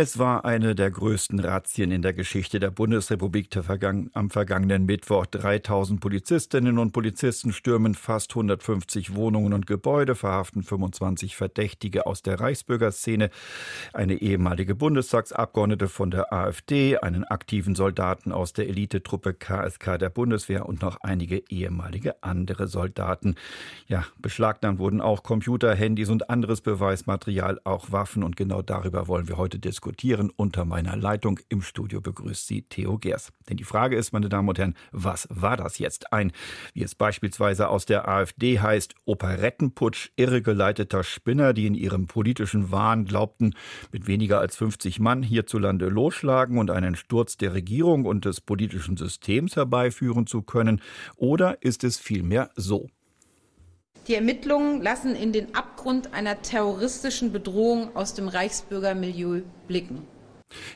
Es war eine der größten Razzien in der Geschichte der Bundesrepublik am vergangenen Mittwoch. 3000 Polizistinnen und Polizisten stürmen fast 150 Wohnungen und Gebäude, verhaften 25 Verdächtige aus der Reichsbürgerszene, eine ehemalige Bundestagsabgeordnete von der AfD, einen aktiven Soldaten aus der Elitetruppe KSK der Bundeswehr und noch einige ehemalige andere Soldaten. Ja, beschlagnahmt wurden auch Computer, Handys und anderes Beweismaterial, auch Waffen und genau darüber wollen wir heute diskutieren diskutieren. Unter meiner Leitung im Studio begrüßt sie Theo Gers. Denn die Frage ist, meine Damen und Herren, was war das jetzt? Ein, wie es beispielsweise aus der AfD heißt, Operettenputsch irregeleiteter Spinner, die in ihrem politischen Wahn glaubten, mit weniger als 50 Mann hierzulande losschlagen und einen Sturz der Regierung und des politischen Systems herbeiführen zu können? Oder ist es vielmehr so? Die Ermittlungen lassen in den Abgrund einer terroristischen Bedrohung aus dem Reichsbürgermilieu blicken.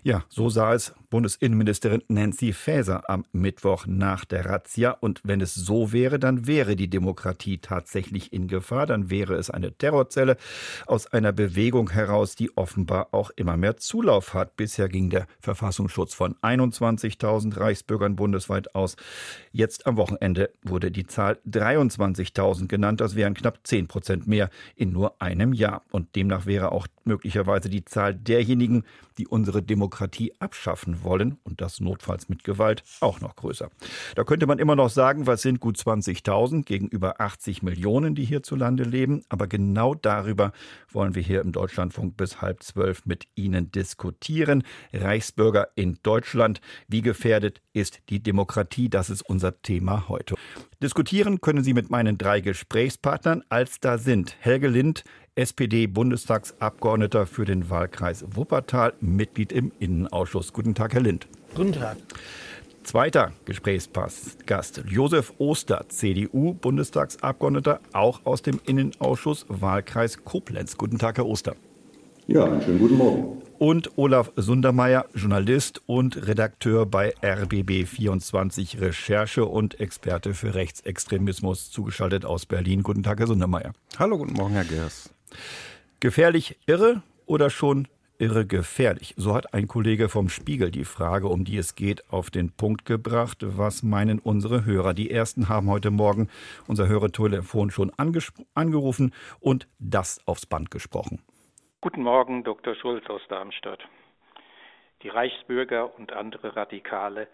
Ja, so sah es Bundesinnenministerin Nancy Faeser am Mittwoch nach der Razzia. Und wenn es so wäre, dann wäre die Demokratie tatsächlich in Gefahr. Dann wäre es eine Terrorzelle aus einer Bewegung heraus, die offenbar auch immer mehr Zulauf hat. Bisher ging der Verfassungsschutz von 21.000 Reichsbürgern bundesweit aus. Jetzt am Wochenende wurde die Zahl 23.000 genannt. Das wären knapp 10 Prozent mehr in nur einem Jahr. Und demnach wäre auch möglicherweise die Zahl derjenigen, die unsere Demokratie abschaffen wollen und das notfalls mit Gewalt auch noch größer. Da könnte man immer noch sagen, was sind gut 20.000 gegenüber 80 Millionen, die hierzulande leben. Aber genau darüber wollen wir hier im Deutschlandfunk bis halb zwölf mit Ihnen diskutieren. Reichsbürger in Deutschland. Wie gefährdet ist die Demokratie? Das ist unser Thema heute. Diskutieren können Sie mit meinen drei Gesprächspartnern, als da sind Helge Lind, SPD-Bundestagsabgeordneter für den Wahlkreis Wuppertal, Mitglied im Innenausschuss. Guten Tag, Herr Lind. Guten Tag. Zweiter Gesprächsgast, Josef Oster, CDU-Bundestagsabgeordneter, auch aus dem Innenausschuss Wahlkreis Koblenz. Guten Tag, Herr Oster. Ja, einen schönen guten Morgen. Und Olaf Sundermeier, Journalist und Redakteur bei RBB24 Recherche und Experte für Rechtsextremismus, zugeschaltet aus Berlin. Guten Tag, Herr Sundermeier. Hallo, guten Morgen, Herr Gers. Gefährlich irre oder schon irre gefährlich? So hat ein Kollege vom Spiegel die Frage, um die es geht, auf den Punkt gebracht. Was meinen unsere Hörer? Die ersten haben heute Morgen unser Hörertelefon schon angerufen und das aufs Band gesprochen. Guten Morgen, Dr. Schulz aus Darmstadt. Die Reichsbürger und andere Radikale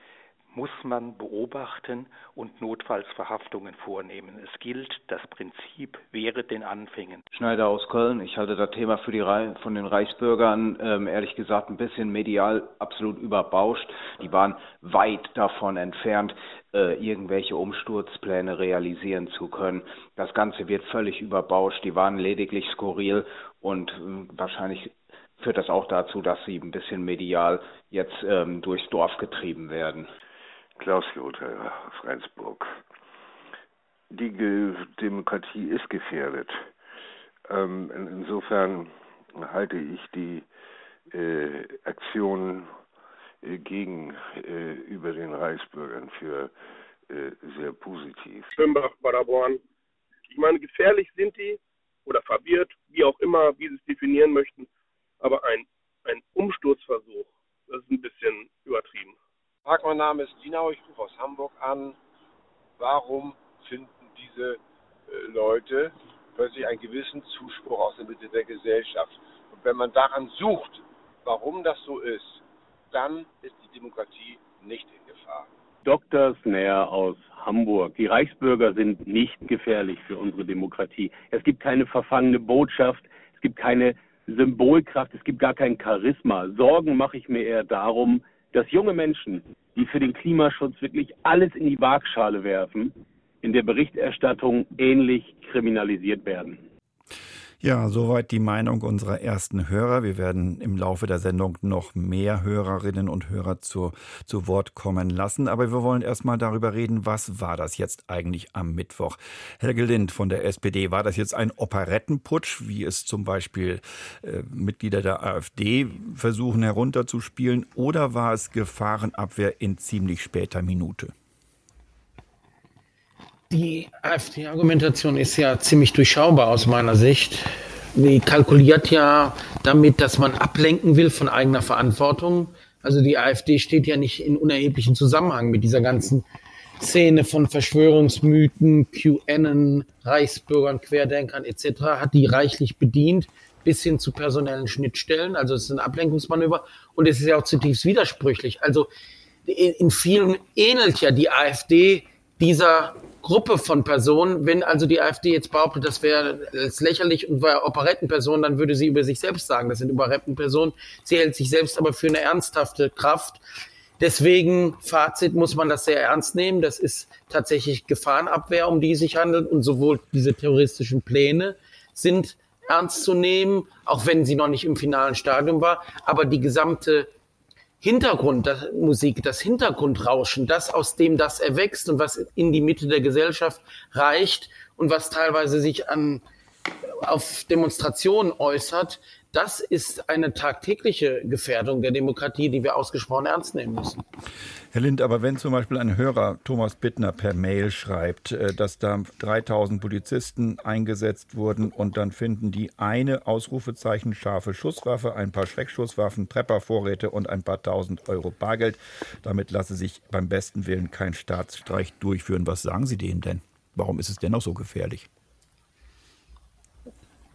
muss man beobachten und notfalls Verhaftungen vornehmen. Es gilt das Prinzip wäre den Anfängen. Schneider aus Köln. Ich halte das Thema für die Reihe von den Reichsbürgern ähm, ehrlich gesagt ein bisschen medial absolut überbauscht. Die waren weit davon entfernt, äh, irgendwelche Umsturzpläne realisieren zu können. Das Ganze wird völlig überbauscht. Die waren lediglich skurril und äh, wahrscheinlich führt das auch dazu, dass sie ein bisschen medial jetzt ähm, durchs Dorf getrieben werden. Klaus Lothar aus Rendsburg. Die Ge Demokratie ist gefährdet. Ähm, in, insofern halte ich die äh, Aktion äh, gegen äh, den Reichsbürgern für äh, sehr positiv. Schönbach, Paderborn. Ich meine, gefährlich sind die oder verwirrt, wie auch immer, wie sie es definieren möchten. Aber ein, ein Umsturzversuch, das ist ein bisschen übertrieben. Tag, mein Name ist Dinau, ich rufe aus Hamburg an. Warum finden diese äh, Leute plötzlich einen gewissen Zuspruch aus der Mitte der Gesellschaft? Und wenn man daran sucht, warum das so ist, dann ist die Demokratie nicht in Gefahr. Dr. Snare aus Hamburg. Die Reichsbürger sind nicht gefährlich für unsere Demokratie. Es gibt keine verfangene Botschaft, es gibt keine Symbolkraft, es gibt gar kein Charisma. Sorgen mache ich mir eher darum, dass junge Menschen, die für den Klimaschutz wirklich alles in die Waagschale werfen, in der Berichterstattung ähnlich kriminalisiert werden. Ja, soweit die Meinung unserer ersten Hörer. Wir werden im Laufe der Sendung noch mehr Hörerinnen und Hörer zu, zu Wort kommen lassen. Aber wir wollen erstmal darüber reden, was war das jetzt eigentlich am Mittwoch? Helge Lind von der SPD, war das jetzt ein Operettenputsch, wie es zum Beispiel äh, Mitglieder der AfD versuchen herunterzuspielen, oder war es Gefahrenabwehr in ziemlich später Minute? Die AfD-Argumentation ist ja ziemlich durchschaubar aus meiner Sicht. die kalkuliert ja damit, dass man ablenken will von eigener Verantwortung. Also die AfD steht ja nicht in unerheblichen Zusammenhang mit dieser ganzen Szene von Verschwörungsmythen, QAnon, Reichsbürgern, Querdenkern etc. hat die reichlich bedient bis hin zu personellen Schnittstellen. Also es ist ein Ablenkungsmanöver und es ist ja auch zutiefst widersprüchlich. Also in vielen ähnelt ja die AfD dieser Gruppe von Personen. Wenn also die AfD jetzt behauptet, das wäre lächerlich und wäre Operettenperson, dann würde sie über sich selbst sagen, das sind Operettenpersonen. Sie hält sich selbst aber für eine ernsthafte Kraft. Deswegen, Fazit, muss man das sehr ernst nehmen. Das ist tatsächlich Gefahrenabwehr, um die es sich handelt. Und sowohl diese terroristischen Pläne sind ernst zu nehmen, auch wenn sie noch nicht im finalen Stadium war. Aber die gesamte Hintergrundmusik, das Hintergrundrauschen, das aus dem das erwächst und was in die Mitte der Gesellschaft reicht und was teilweise sich an auf Demonstrationen äußert, das ist eine tagtägliche Gefährdung der Demokratie, die wir ausgesprochen ernst nehmen müssen. Herr Lind, aber wenn zum Beispiel ein Hörer Thomas Bittner per Mail schreibt, äh, dass da 3000 Polizisten eingesetzt wurden und dann finden die eine Ausrufezeichen scharfe Schusswaffe, ein paar Schreckschusswaffen, Treppervorräte und ein paar tausend Euro Bargeld, damit lasse sich beim besten Willen kein Staatsstreich durchführen. Was sagen Sie dem denn? Warum ist es dennoch so gefährlich?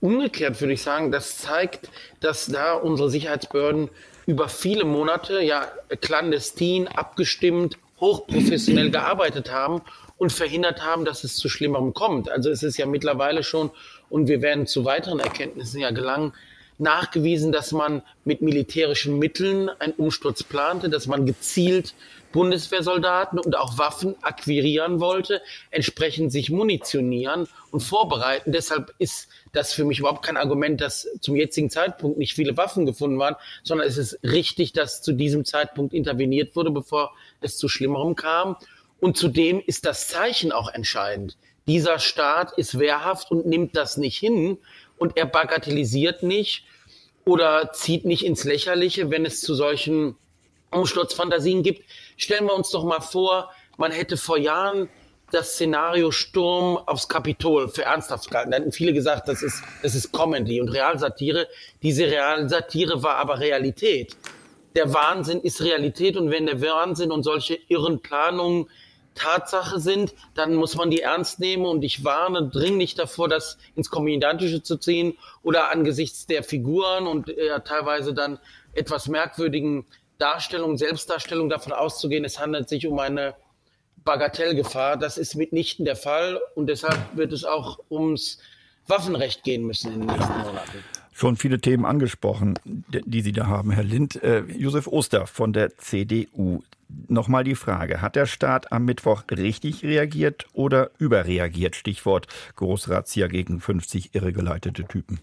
Umgekehrt würde ich sagen, das zeigt, dass da unsere Sicherheitsbehörden über viele Monate ja clandestin, abgestimmt, hochprofessionell gearbeitet haben und verhindert haben, dass es zu Schlimmerem kommt. Also es ist ja mittlerweile schon, und wir werden zu weiteren Erkenntnissen ja gelangen, nachgewiesen, dass man mit militärischen Mitteln einen Umsturz plante, dass man gezielt Bundeswehrsoldaten und auch Waffen akquirieren wollte, entsprechend sich munitionieren und vorbereiten. Deshalb ist das für mich überhaupt kein Argument, dass zum jetzigen Zeitpunkt nicht viele Waffen gefunden waren, sondern es ist richtig, dass zu diesem Zeitpunkt interveniert wurde, bevor es zu Schlimmerem kam. Und zudem ist das Zeichen auch entscheidend. Dieser Staat ist wehrhaft und nimmt das nicht hin und er bagatellisiert nicht oder zieht nicht ins Lächerliche, wenn es zu solchen Umsturzfantasien gibt. Stellen wir uns doch mal vor, man hätte vor Jahren das Szenario Sturm aufs Kapitol für ernsthaft gehalten. Da hätten viele gesagt, das ist, das ist Comedy und Realsatire. Diese Realsatire war aber Realität. Der Wahnsinn ist Realität und wenn der Wahnsinn und solche irren Planungen Tatsache sind, dann muss man die ernst nehmen und ich warne dringlich davor, das ins Komödiantische zu ziehen oder angesichts der Figuren und äh, teilweise dann etwas merkwürdigen Darstellung, Selbstdarstellung davon auszugehen, es handelt sich um eine Bagatellgefahr. Das ist mitnichten der Fall und deshalb wird es auch ums Waffenrecht gehen müssen in den nächsten Monaten. Schon viele Themen angesprochen, die Sie da haben, Herr Lind. Äh, Josef Oster von der CDU. Nochmal die Frage, hat der Staat am Mittwoch richtig reagiert oder überreagiert? Stichwort Großrazzia gegen 50 irregeleitete Typen.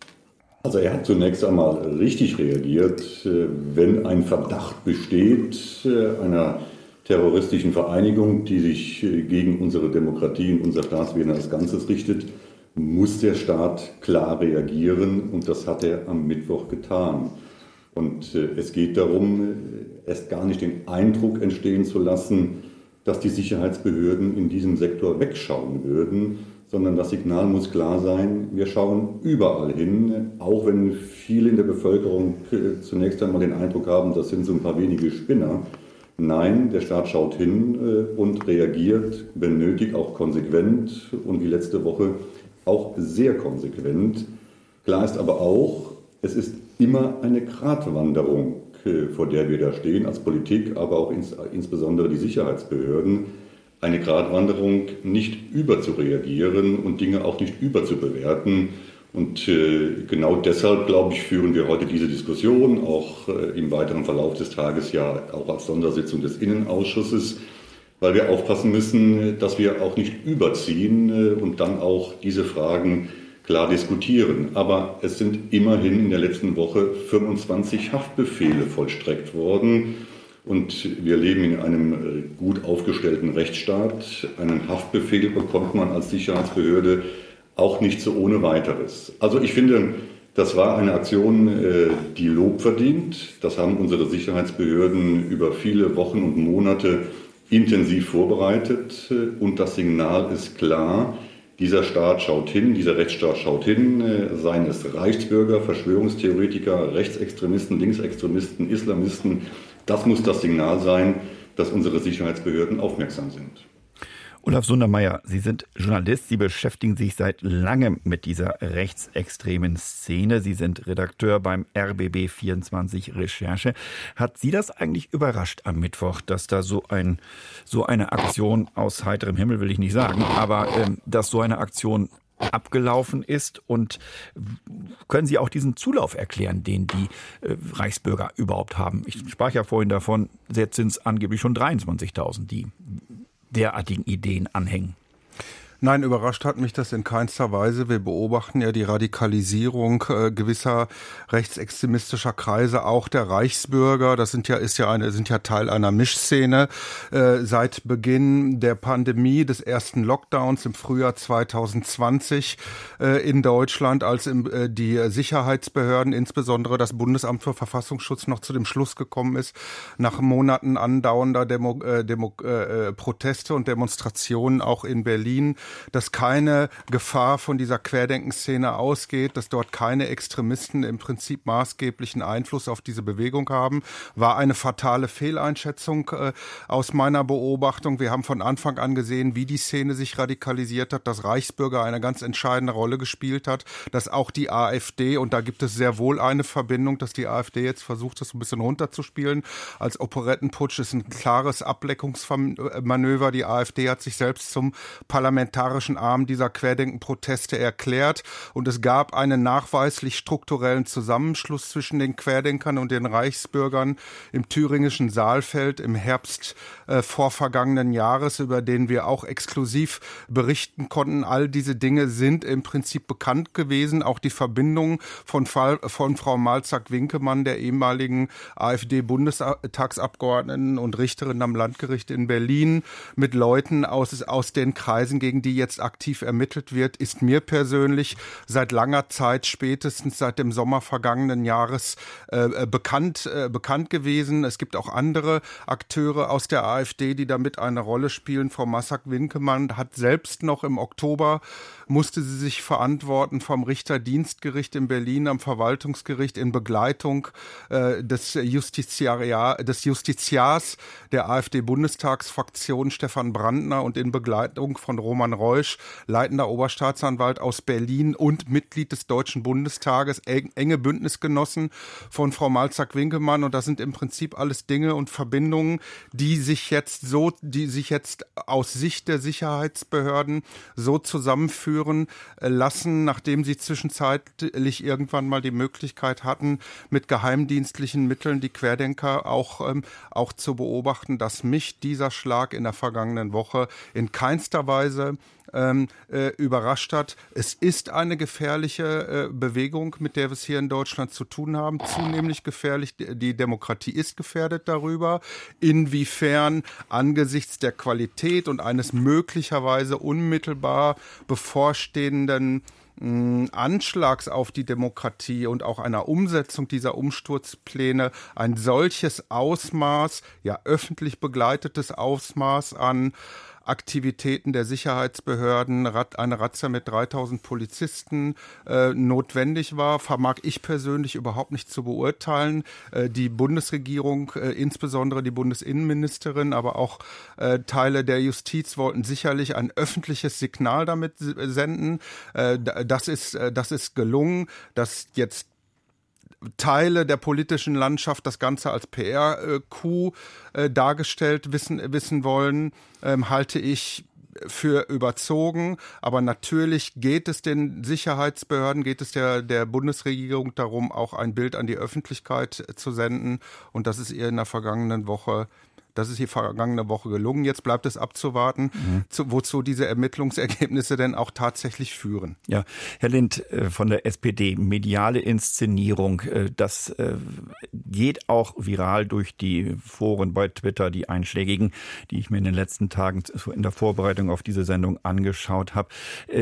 Also er hat zunächst einmal richtig reagiert, äh, wenn ein Verdacht besteht äh, einer terroristischen Vereinigung, die sich äh, gegen unsere Demokratie und unser Staatswesen als Ganzes richtet, muss der Staat klar reagieren und das hat er am Mittwoch getan. Und es geht darum, erst gar nicht den Eindruck entstehen zu lassen, dass die Sicherheitsbehörden in diesem Sektor wegschauen würden, sondern das Signal muss klar sein, wir schauen überall hin, auch wenn viele in der Bevölkerung äh, zunächst einmal den Eindruck haben, das sind so ein paar wenige Spinner. Nein, der Staat schaut hin äh, und reagiert, wenn nötig, auch konsequent und wie letzte Woche auch sehr konsequent. Klar ist aber auch, es ist immer eine Gratwanderung, äh, vor der wir da stehen, als Politik, aber auch ins, insbesondere die Sicherheitsbehörden eine Gratwanderung, nicht überzureagieren und Dinge auch nicht überzubewerten. Und äh, genau deshalb, glaube ich, führen wir heute diese Diskussion, auch äh, im weiteren Verlauf des Tages ja auch als Sondersitzung des Innenausschusses, weil wir aufpassen müssen, dass wir auch nicht überziehen äh, und dann auch diese Fragen klar diskutieren. Aber es sind immerhin in der letzten Woche 25 Haftbefehle vollstreckt worden. Und wir leben in einem äh, gut aufgestellten Rechtsstaat. Einen Haftbefehl bekommt man als Sicherheitsbehörde auch nicht so ohne weiteres. Also ich finde, das war eine Aktion, äh, die Lob verdient. Das haben unsere Sicherheitsbehörden über viele Wochen und Monate intensiv vorbereitet. Und das Signal ist klar, Dieser Staat schaut hin, dieser Rechtsstaat schaut hin, äh, seien es Reichsbürger, Verschwörungstheoretiker, Rechtsextremisten, Linksextremisten, Islamisten. Das muss das Signal sein, dass unsere Sicherheitsbehörden aufmerksam sind. Olaf Sundermeier, Sie sind Journalist, Sie beschäftigen sich seit langem mit dieser rechtsextremen Szene. Sie sind Redakteur beim RBB 24 Recherche. Hat Sie das eigentlich überrascht am Mittwoch, dass da so ein so eine Aktion aus heiterem Himmel will ich nicht sagen, aber ähm, dass so eine Aktion abgelaufen ist und können Sie auch diesen Zulauf erklären, den die äh, Reichsbürger überhaupt haben? Ich sprach ja vorhin davon, jetzt sind es angeblich schon 23.000, die derartigen Ideen anhängen. Nein, überrascht hat mich das in keinster Weise. Wir beobachten ja die Radikalisierung äh, gewisser rechtsextremistischer Kreise, auch der Reichsbürger. Das sind ja ist ja eine sind ja Teil einer Mischszene äh, seit Beginn der Pandemie des ersten Lockdowns im Frühjahr 2020 äh, in Deutschland, als die Sicherheitsbehörden, insbesondere das Bundesamt für Verfassungsschutz, noch zu dem Schluss gekommen ist, nach Monaten andauernder Demo, Demo, Proteste und Demonstrationen auch in Berlin dass keine Gefahr von dieser Querdenkenszene ausgeht, dass dort keine Extremisten im Prinzip maßgeblichen Einfluss auf diese Bewegung haben, war eine fatale Fehleinschätzung äh, aus meiner Beobachtung. Wir haben von Anfang an gesehen, wie die Szene sich radikalisiert hat, dass Reichsbürger eine ganz entscheidende Rolle gespielt hat, dass auch die AfD, und da gibt es sehr wohl eine Verbindung, dass die AfD jetzt versucht, das ein bisschen runterzuspielen, als Operettenputsch ist ein klares Ableckungsmanöver. Die AfD hat sich selbst zum Parlamentar parlamentarischen Arm dieser Querdenken-Proteste erklärt und es gab einen nachweislich strukturellen Zusammenschluss zwischen den Querdenkern und den Reichsbürgern im thüringischen Saalfeld im Herbst äh, vorvergangenen Jahres, über den wir auch exklusiv berichten konnten. All diese Dinge sind im Prinzip bekannt gewesen, auch die Verbindung von, Fall, von Frau Malzack-Winkemann, der ehemaligen AfD-Bundestagsabgeordneten und Richterin am Landgericht in Berlin, mit Leuten aus, aus den Kreisen, gegen die die jetzt aktiv ermittelt wird, ist mir persönlich seit langer Zeit, spätestens seit dem Sommer vergangenen Jahres, äh, äh, bekannt, äh, bekannt gewesen. Es gibt auch andere Akteure aus der AfD, die damit eine Rolle spielen. Frau Massak-Winkemann hat selbst noch im Oktober musste sie sich verantworten vom Richterdienstgericht in Berlin am Verwaltungsgericht in Begleitung äh, des, Justiziaria, des Justiziars der AfD-Bundestagsfraktion Stefan Brandner und in Begleitung von Roman Reusch, leitender Oberstaatsanwalt aus Berlin und Mitglied des Deutschen Bundestages, enge Bündnisgenossen von Frau Malzack-Winkemann. Und das sind im Prinzip alles Dinge und Verbindungen, die sich jetzt so, die sich jetzt aus Sicht der Sicherheitsbehörden so zusammenführen, führen äh, lassen, nachdem sie zwischenzeitlich irgendwann mal die Möglichkeit hatten, mit geheimdienstlichen Mitteln die Querdenker auch, ähm, auch zu beobachten, dass mich dieser Schlag in der vergangenen Woche in keinster Weise ähm, äh, überrascht hat. Es ist eine gefährliche äh, Bewegung, mit der wir es hier in Deutschland zu tun haben. Zunehmend gefährlich. Die Demokratie ist gefährdet darüber. Inwiefern angesichts der Qualität und eines möglicherweise unmittelbar bevorstehenden Anschlags auf die Demokratie und auch einer Umsetzung dieser Umsturzpläne ein solches Ausmaß, ja öffentlich begleitetes Ausmaß an Aktivitäten der Sicherheitsbehörden, eine Razzia mit 3000 Polizisten äh, notwendig war, vermag ich persönlich überhaupt nicht zu beurteilen. Äh, die Bundesregierung, äh, insbesondere die Bundesinnenministerin, aber auch Teile der Justiz wollten sicherlich ein öffentliches Signal damit senden. Das ist, das ist gelungen, dass jetzt Teile der politischen Landschaft das Ganze als PR-Coup äh, dargestellt wissen, wissen wollen, ähm, halte ich für überzogen. Aber natürlich geht es den Sicherheitsbehörden, geht es der, der Bundesregierung darum, auch ein Bild an die Öffentlichkeit zu senden. Und das ist ihr in der vergangenen Woche das ist die vergangene Woche gelungen. Jetzt bleibt es abzuwarten, mhm. zu, wozu diese Ermittlungsergebnisse denn auch tatsächlich führen. Ja, Herr Lind äh, von der SPD, mediale Inszenierung, äh, das äh, geht auch viral durch die Foren bei Twitter, die einschlägigen, die ich mir in den letzten Tagen in der Vorbereitung auf diese Sendung angeschaut habe.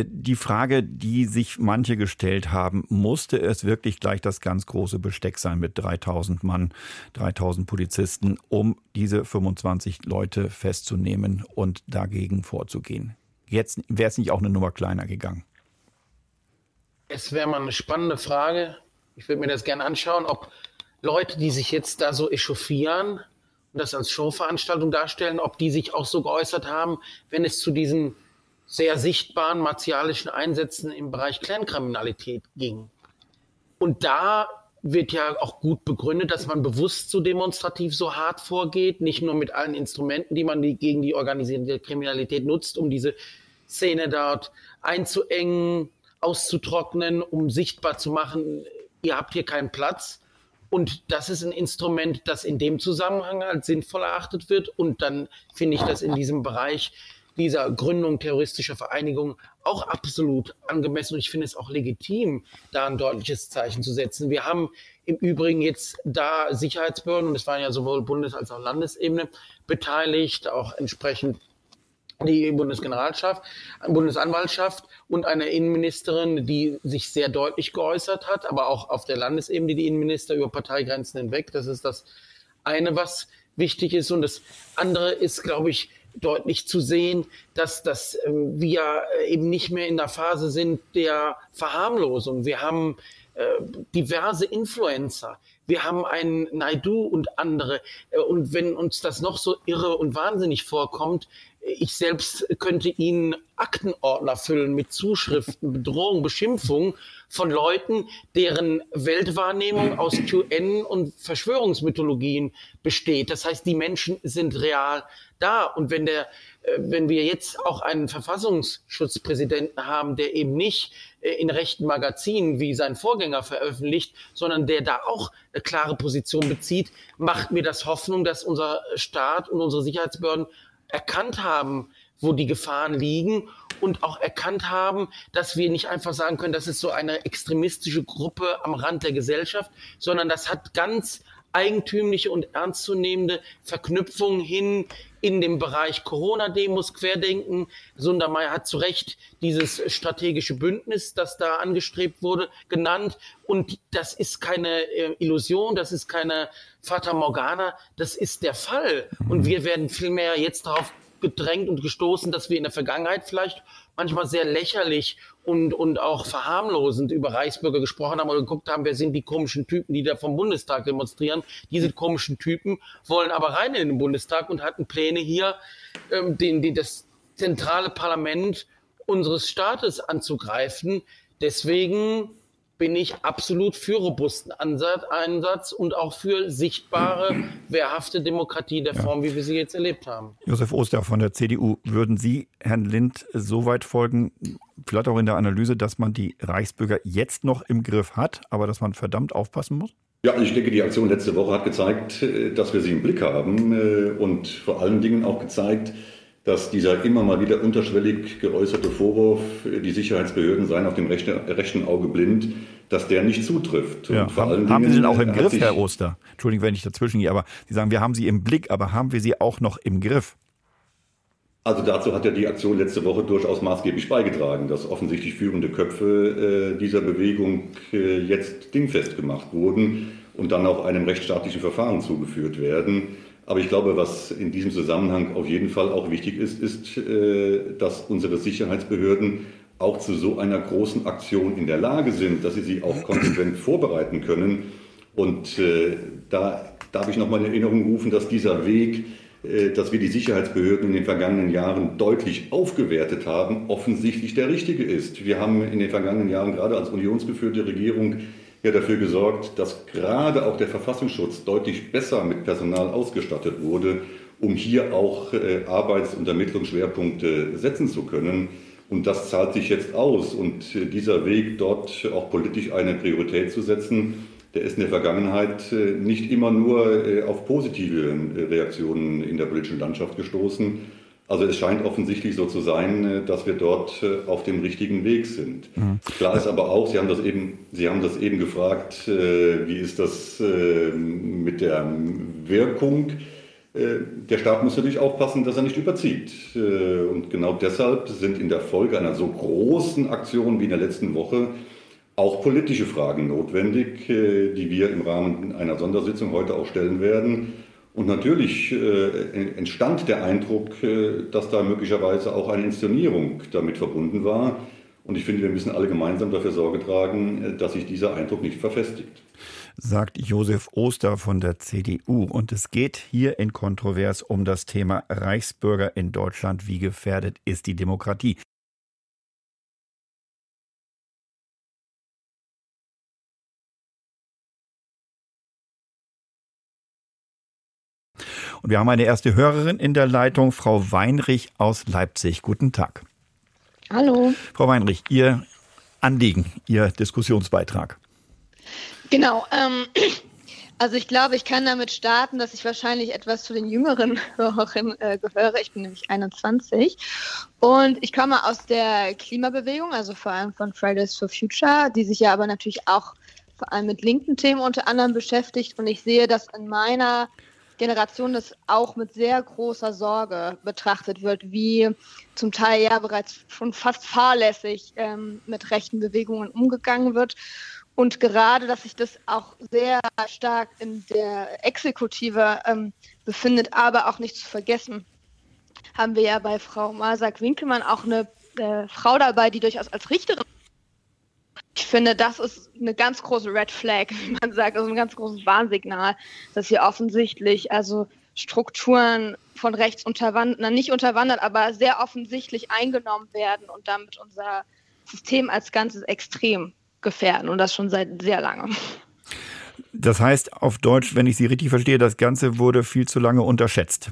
Die Frage, die sich manche gestellt haben, musste es wirklich gleich das ganz große Besteck sein mit 3000 Mann, 3000 Polizisten, um diese 25 Leute festzunehmen und dagegen vorzugehen. jetzt wäre es nicht auch eine Nummer kleiner gegangen? Es wäre mal eine spannende Frage. Ich würde mir das gerne anschauen, ob Leute, die sich jetzt da so echauffieren und das als Showveranstaltung darstellen, ob die sich auch so geäußert haben, wenn es zu diesen sehr sichtbaren martialischen Einsätzen im Bereich Clankriminalität ging. Und da wird ja auch gut begründet, dass man bewusst so demonstrativ so hart vorgeht, nicht nur mit allen Instrumenten, die man die, gegen die organisierte Kriminalität nutzt, um diese Szene dort einzuengen, auszutrocknen, um sichtbar zu machen, ihr habt hier keinen Platz. Und das ist ein Instrument, das in dem Zusammenhang als sinnvoll erachtet wird. Und dann finde ich das in diesem Bereich dieser Gründung terroristischer Vereinigungen auch absolut angemessen und ich finde es auch legitim, da ein deutliches Zeichen zu setzen. Wir haben im Übrigen jetzt da Sicherheitsbehörden, und es waren ja sowohl Bundes- als auch Landesebene beteiligt, auch entsprechend die Bundesgeneralschaft, Bundesanwaltschaft und eine Innenministerin, die sich sehr deutlich geäußert hat, aber auch auf der Landesebene die Innenminister über Parteigrenzen hinweg. Das ist das eine, was wichtig ist. Und das andere ist, glaube ich, deutlich zu sehen, dass, dass ähm, wir eben nicht mehr in der Phase sind der Verharmlosung. Wir haben äh, diverse Influencer. Wir haben einen Naidu und andere. Äh, und wenn uns das noch so irre und wahnsinnig vorkommt, ich selbst könnte Ihnen Aktenordner füllen mit Zuschriften, Bedrohungen, Beschimpfungen von Leuten, deren Weltwahrnehmung aus QN und Verschwörungsmythologien besteht. Das heißt, die Menschen sind real da. Und wenn der, äh, wenn wir jetzt auch einen Verfassungsschutzpräsidenten haben, der eben nicht äh, in rechten Magazinen wie sein Vorgänger veröffentlicht, sondern der da auch eine klare Position bezieht, macht mir das Hoffnung, dass unser Staat und unsere Sicherheitsbehörden erkannt haben, wo die Gefahren liegen und auch erkannt haben, dass wir nicht einfach sagen können, das ist so eine extremistische Gruppe am Rand der Gesellschaft, sondern das hat ganz eigentümliche und ernstzunehmende Verknüpfungen hin in dem Bereich Corona-Demos, Querdenken. Sundermeier hat zu Recht dieses strategische Bündnis, das da angestrebt wurde, genannt. Und das ist keine äh, Illusion, das ist keine Fata Morgana, das ist der Fall. Und wir werden vielmehr jetzt darauf gedrängt und gestoßen, dass wir in der Vergangenheit vielleicht manchmal sehr lächerlich und, und auch verharmlosend über Reichsbürger gesprochen haben oder geguckt haben, wer sind die komischen Typen, die da vom Bundestag demonstrieren. Diese komischen Typen wollen aber rein in den Bundestag und hatten Pläne hier, ähm, den, den, das zentrale Parlament unseres Staates anzugreifen. Deswegen bin ich absolut für robusten Ansatz, Einsatz und auch für sichtbare, wehrhafte Demokratie der Form, ja. wie wir sie jetzt erlebt haben. Josef Oster von der CDU, würden Sie Herrn Lind so weit folgen, vielleicht auch in der Analyse, dass man die Reichsbürger jetzt noch im Griff hat, aber dass man verdammt aufpassen muss? Ja, ich denke, die Aktion letzte Woche hat gezeigt, äh, dass wir sie im Blick haben äh, und vor allen Dingen auch gezeigt, dass dieser immer mal wieder unterschwellig geäußerte Vorwurf, die Sicherheitsbehörden seien auf dem rechten, rechten Auge blind, dass der nicht zutrifft. Ja. haben, haben wir sie denn auch im Griff, Herr Oster? Entschuldigung, wenn ich dazwischen gehe, aber Sie sagen, wir haben sie im Blick, aber haben wir sie auch noch im Griff? Also dazu hat ja die Aktion letzte Woche durchaus maßgeblich beigetragen, dass offensichtlich führende Köpfe äh, dieser Bewegung äh, jetzt dingfest gemacht wurden und dann auch einem rechtsstaatlichen Verfahren zugeführt werden. Aber ich glaube, was in diesem Zusammenhang auf jeden Fall auch wichtig ist, ist, äh, dass unsere Sicherheitsbehörden auch zu so einer großen Aktion in der Lage sind, dass sie sie auch konsequent vorbereiten können. Und äh, da darf ich nochmal in Erinnerung rufen, dass dieser Weg, äh, dass wir die Sicherheitsbehörden in den vergangenen Jahren deutlich aufgewertet haben, offensichtlich der richtige ist. Wir haben in den vergangenen Jahren gerade als unionsgeführte Regierung ja dafür gesorgt, dass gerade auch der Verfassungsschutz deutlich besser mit Personal ausgestattet wurde, um hier auch äh, Arbeits- und Ermittlungsschwerpunkte setzen zu können. Und das zahlt sich jetzt aus. Und äh, dieser Weg, dort auch politisch eine Priorität zu setzen, der ist in der Vergangenheit äh, nicht immer nur äh, auf positive äh, Reaktionen in der politischen Landschaft gestoßen, also es scheint offensichtlich so zu sein, äh, dass wir dort äh, auf dem richtigen Weg sind. Mhm. Klar ist aber auch, Sie haben das eben, Sie haben das eben gefragt, äh, wie ist das mit der Wirkung? Der Staat muss natürlich aufpassen, dass er nicht überzieht. Und genau deshalb sind in der Folge einer so großen Aktion wie in der letzten Woche auch politische Fragen notwendig, die wir im Rahmen einer Sondersitzung heute auch stellen werden Und natürlich äh, entstand der Eindruck, äh, dass da möglicherweise auch eine Inszenierung damit verbunden war. Und ich finde, wir müssen alle gemeinsam dafür Sorge tragen, äh, dass sich dieser Eindruck nicht verfestigt. Sagt Josef Oster von der CDU. Und es geht hier in Kontrovers um das Thema Reichsbürger in Deutschland. Wie gefährdet ist die Demokratie? Und wir haben eine erste Hörerin in der Leitung, Frau Weinrich aus Leipzig. Guten Tag. Hallo. Frau Weinrich, Ihr Anliegen, Ihr Diskussionsbeitrag. Genau. Ähm, also ich glaube, ich kann damit starten, dass ich wahrscheinlich etwas zu den jüngeren Hörerinnen äh, gehöre. Ich bin nämlich 21 und ich komme aus der Klimabewegung, also vor allem von Fridays for Future, die sich ja aber natürlich auch vor allem mit linken Themen unter anderem beschäftigt. Und ich sehe, dass in meiner Generation das auch mit sehr großer Sorge betrachtet wird, wie zum Teil ja bereits schon fast fahrlässig ähm, mit rechten Bewegungen umgegangen wird. Und gerade, dass sich das auch sehr stark in der Exekutive ähm, befindet, aber auch nicht zu vergessen, haben wir ja bei Frau Masak-Winkelmann auch eine äh, Frau dabei, die durchaus als Richterin ich finde, das ist eine ganz große Red Flag, wie man sagt, also ein ganz großes Warnsignal, dass hier offensichtlich also Strukturen von rechts unterwandert, nicht unterwandert, aber sehr offensichtlich eingenommen werden und damit unser System als Ganzes extrem gefährden und das schon seit sehr langem. Das heißt auf Deutsch, wenn ich Sie richtig verstehe, das Ganze wurde viel zu lange unterschätzt.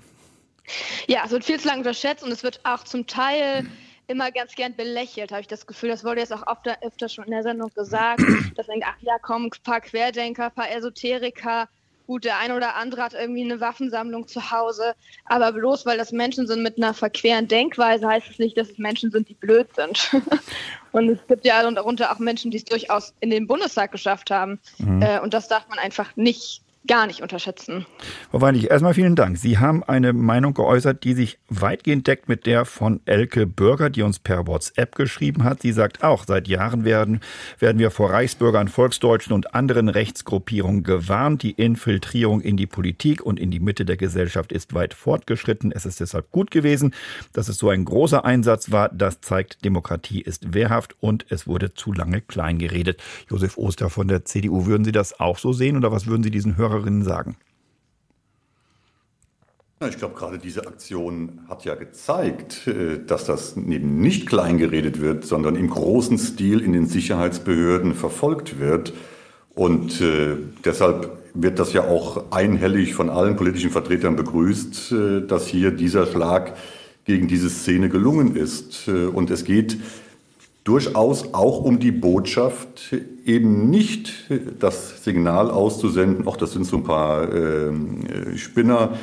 Ja, es wird viel zu lange unterschätzt und es wird auch zum Teil immer ganz gern belächelt, habe ich das Gefühl. Das wurde jetzt auch öfter, öfter schon in der Sendung gesagt. dass denkt, ach ja, komm, ein paar Querdenker, ein paar Esoteriker. Gut, der eine oder andere hat irgendwie eine Waffensammlung zu Hause. Aber bloß weil das Menschen sind mit einer verqueren Denkweise, heißt es nicht, dass es Menschen sind, die blöd sind. und es gibt ja darunter auch Menschen, die es durchaus in den Bundestag geschafft haben. Mhm. Äh, und das darf man einfach nicht gar nicht unterschätzen. Frau Weinig, erstmal vielen Dank. Sie haben eine Meinung geäußert, die sich weitgehend deckt mit der von Elke Bürger, die uns per WhatsApp geschrieben hat. Sie sagt auch, seit Jahren werden, werden wir vor Reichsbürgern, Volksdeutschen und anderen Rechtsgruppierungen gewarnt. Die Infiltrierung in die Politik und in die Mitte der Gesellschaft ist weit fortgeschritten. Es ist deshalb gut gewesen, dass es so ein großer Einsatz war. Das zeigt, Demokratie ist wehrhaft und es wurde zu lange klein geredet. Josef Oster von der CDU, würden Sie das auch so sehen oder was würden Sie diesen Hörern Hörerinnen sagen? Ich glaube, gerade diese Aktion hat ja gezeigt, äh, dass das eben nicht kleingeredet wird, sondern im großen Stil in den Sicherheitsbehörden verfolgt wird. Und äh, deshalb wird das ja auch einhellig von allen politischen Vertretern begrüßt, äh, dass hier dieser Schlag gegen diese Szene gelungen ist. Und es geht durchaus auch um die Botschaft, eben nicht das Signal auszusenden, ach, das sind so ein paar äh, Spinner,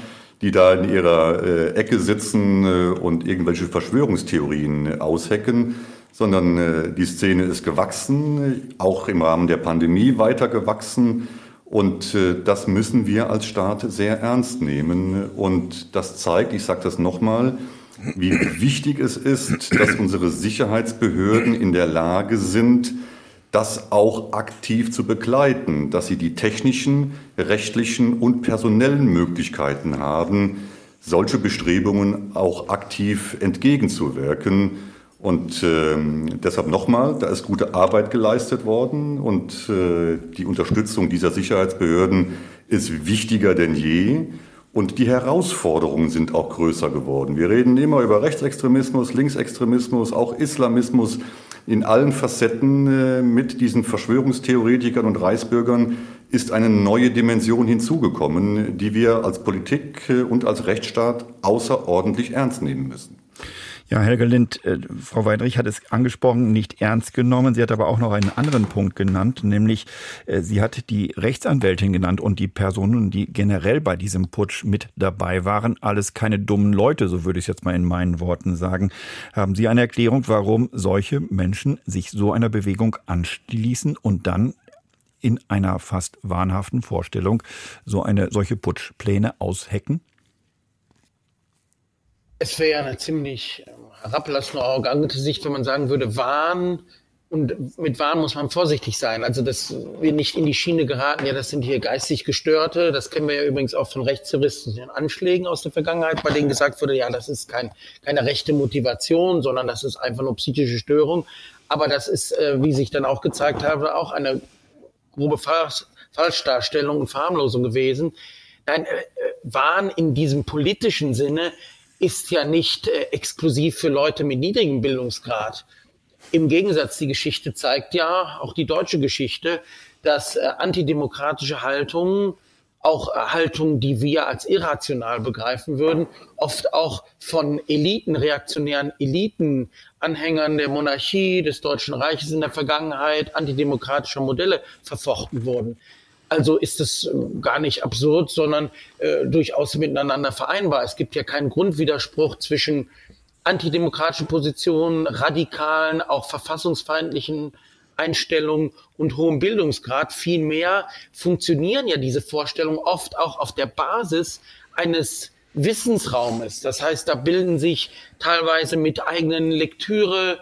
die da in ihrer äh, Ecke sitzen äh, und irgendwelche Verschwörungstheorien aushecken, sondern äh, die Szene ist gewachsen, auch im Rahmen der Pandemie weiter gewachsen. Und äh, das müssen wir als Staat sehr ernst nehmen. Und das zeigt, ich sage das nochmal, wie wichtig es ist, dass unsere Sicherheitsbehörden in der Lage sind, das auch aktiv zu begleiten, dass sie die technischen, rechtlichen und personellen Möglichkeiten haben, solche Bestrebungen auch aktiv entgegenzuwirken. Und äh, deshalb nochmal, da ist gute Arbeit geleistet worden und äh, die Unterstützung dieser Sicherheitsbehörden ist wichtiger denn je. Und die Herausforderungen sind auch größer geworden. Wir reden immer über Rechtsextremismus, Linksextremismus, auch Islamismus in allen Facetten äh, mit diesen Verschwörungstheoretikern und Reichsbürgern ist eine neue Dimension hinzugekommen, die wir als Politik äh, und als Rechtsstaat außerordentlich ernst nehmen müssen. Ja, Helge Lind, äh, Frau Weidrich hat es angesprochen, nicht ernst genommen. Sie hat aber auch noch einen anderen Punkt genannt, nämlich äh, sie hat die Rechtsanwältin genannt und die Personen, die generell bei diesem Putsch mit dabei waren. Alles keine dummen Leute, so würde ich es jetzt mal in meinen Worten sagen. Haben Sie eine Erklärung, warum solche Menschen sich so einer Bewegung anschließen und dann in einer fast wahnhaften Vorstellung so eine solche Putschpläne aushecken? Es wäre ja eine ziemlich herablassende, arrogante Sicht, wenn man sagen würde, Wahn Und mit Wahn muss man vorsichtig sein. Also, dass wir nicht in die Schiene geraten, ja, das sind hier geistig Gestörte. Das kennen wir ja übrigens auch von rechtsterroristischen Anschlägen aus der Vergangenheit, bei denen gesagt wurde, ja, das ist kein, keine rechte Motivation, sondern das ist einfach nur psychische Störung. Aber das ist, äh, wie sich dann auch gezeigt habe, auch eine grobe Falsch Falschdarstellung und Verharmlosung gewesen. Nein, äh, Wahn in diesem politischen Sinne ist ja nicht äh, exklusiv für Leute mit niedrigem Bildungsgrad. Im Gegensatz, die Geschichte zeigt ja, auch die deutsche Geschichte, dass äh, antidemokratische Haltungen, auch äh, Haltungen, die wir als irrational begreifen würden, oft auch von Eliten, reaktionären Eliten, Anhängern der Monarchie, des Deutschen Reiches in der Vergangenheit, antidemokratischer Modelle verfochten wurden. Also ist es äh, gar nicht absurd, sondern äh, durchaus miteinander vereinbar. Es gibt ja keinen Grundwiderspruch zwischen antidemokratischen Positionen, radikalen, auch verfassungsfeindlichen Einstellungen und hohem Bildungsgrad. Vielmehr funktionieren ja diese Vorstellungen oft auch auf der Basis eines Wissensraumes. Das heißt, da bilden sich teilweise mit eigenen Lektüre,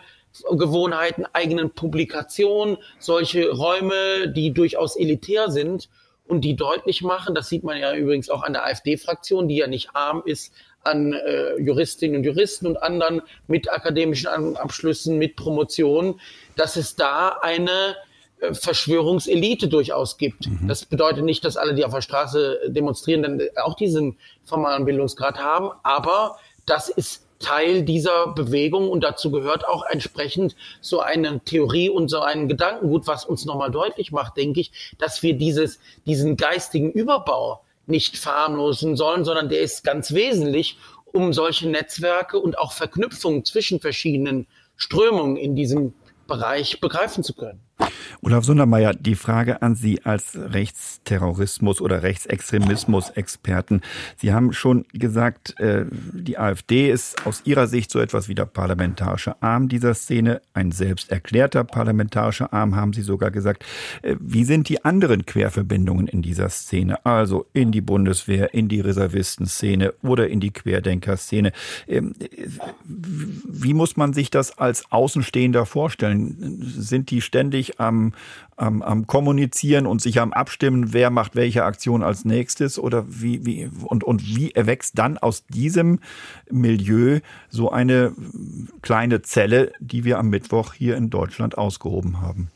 Gewohnheiten, eigenen Publikationen solche Räume, die durchaus elitär sind und die deutlich machen, das sieht man ja übrigens auch an der AfD-Fraktion, die ja nicht arm ist an äh, Juristinnen und Juristen und anderen mit akademischen Abschlüssen, mit Promotionen, dass es da eine äh, Verschwörungselite durchaus gibt. Mhm. Das bedeutet nicht, dass alle, die auf der Straße demonstrieren, dann auch diesen formalen Bildungsgrad haben, aber das ist Teil dieser Bewegung und dazu gehört auch entsprechend so eine Theorie und so ein Gedankengut, was uns nochmal deutlich macht, denke ich, dass wir dieses, diesen geistigen Überbau nicht verharmlosen sollen, sondern der ist ganz wesentlich, um solche Netzwerke und auch Verknüpfungen zwischen verschiedenen Strömungen in diesem Bereich begreifen zu können. Olaf Sundermeier, die Frage an Sie als Rechtsterrorismus- oder Rechtsextremismus-Experten. Sie haben schon gesagt, äh, die AfD ist aus Ihrer Sicht so etwas wie der parlamentarische Arm dieser Szene, ein selbst erklärter parlamentarischer Arm, haben Sie sogar gesagt. Äh, wie sind die anderen Querverbindungen in dieser Szene? Also in die Bundeswehr, in die Reservistenszene oder in die Querdenkerszene. Ähm, wie muss man sich das als Außenstehender vorstellen? Sind die ständig am, am, am Kommunizieren und sich am Abstimmen, wer macht welche Aktion als nächstes oder wie, wie und, und wie erwächst dann aus diesem Milieu so eine kleine Zelle, die wir am Mittwoch hier in Deutschland ausgehoben haben?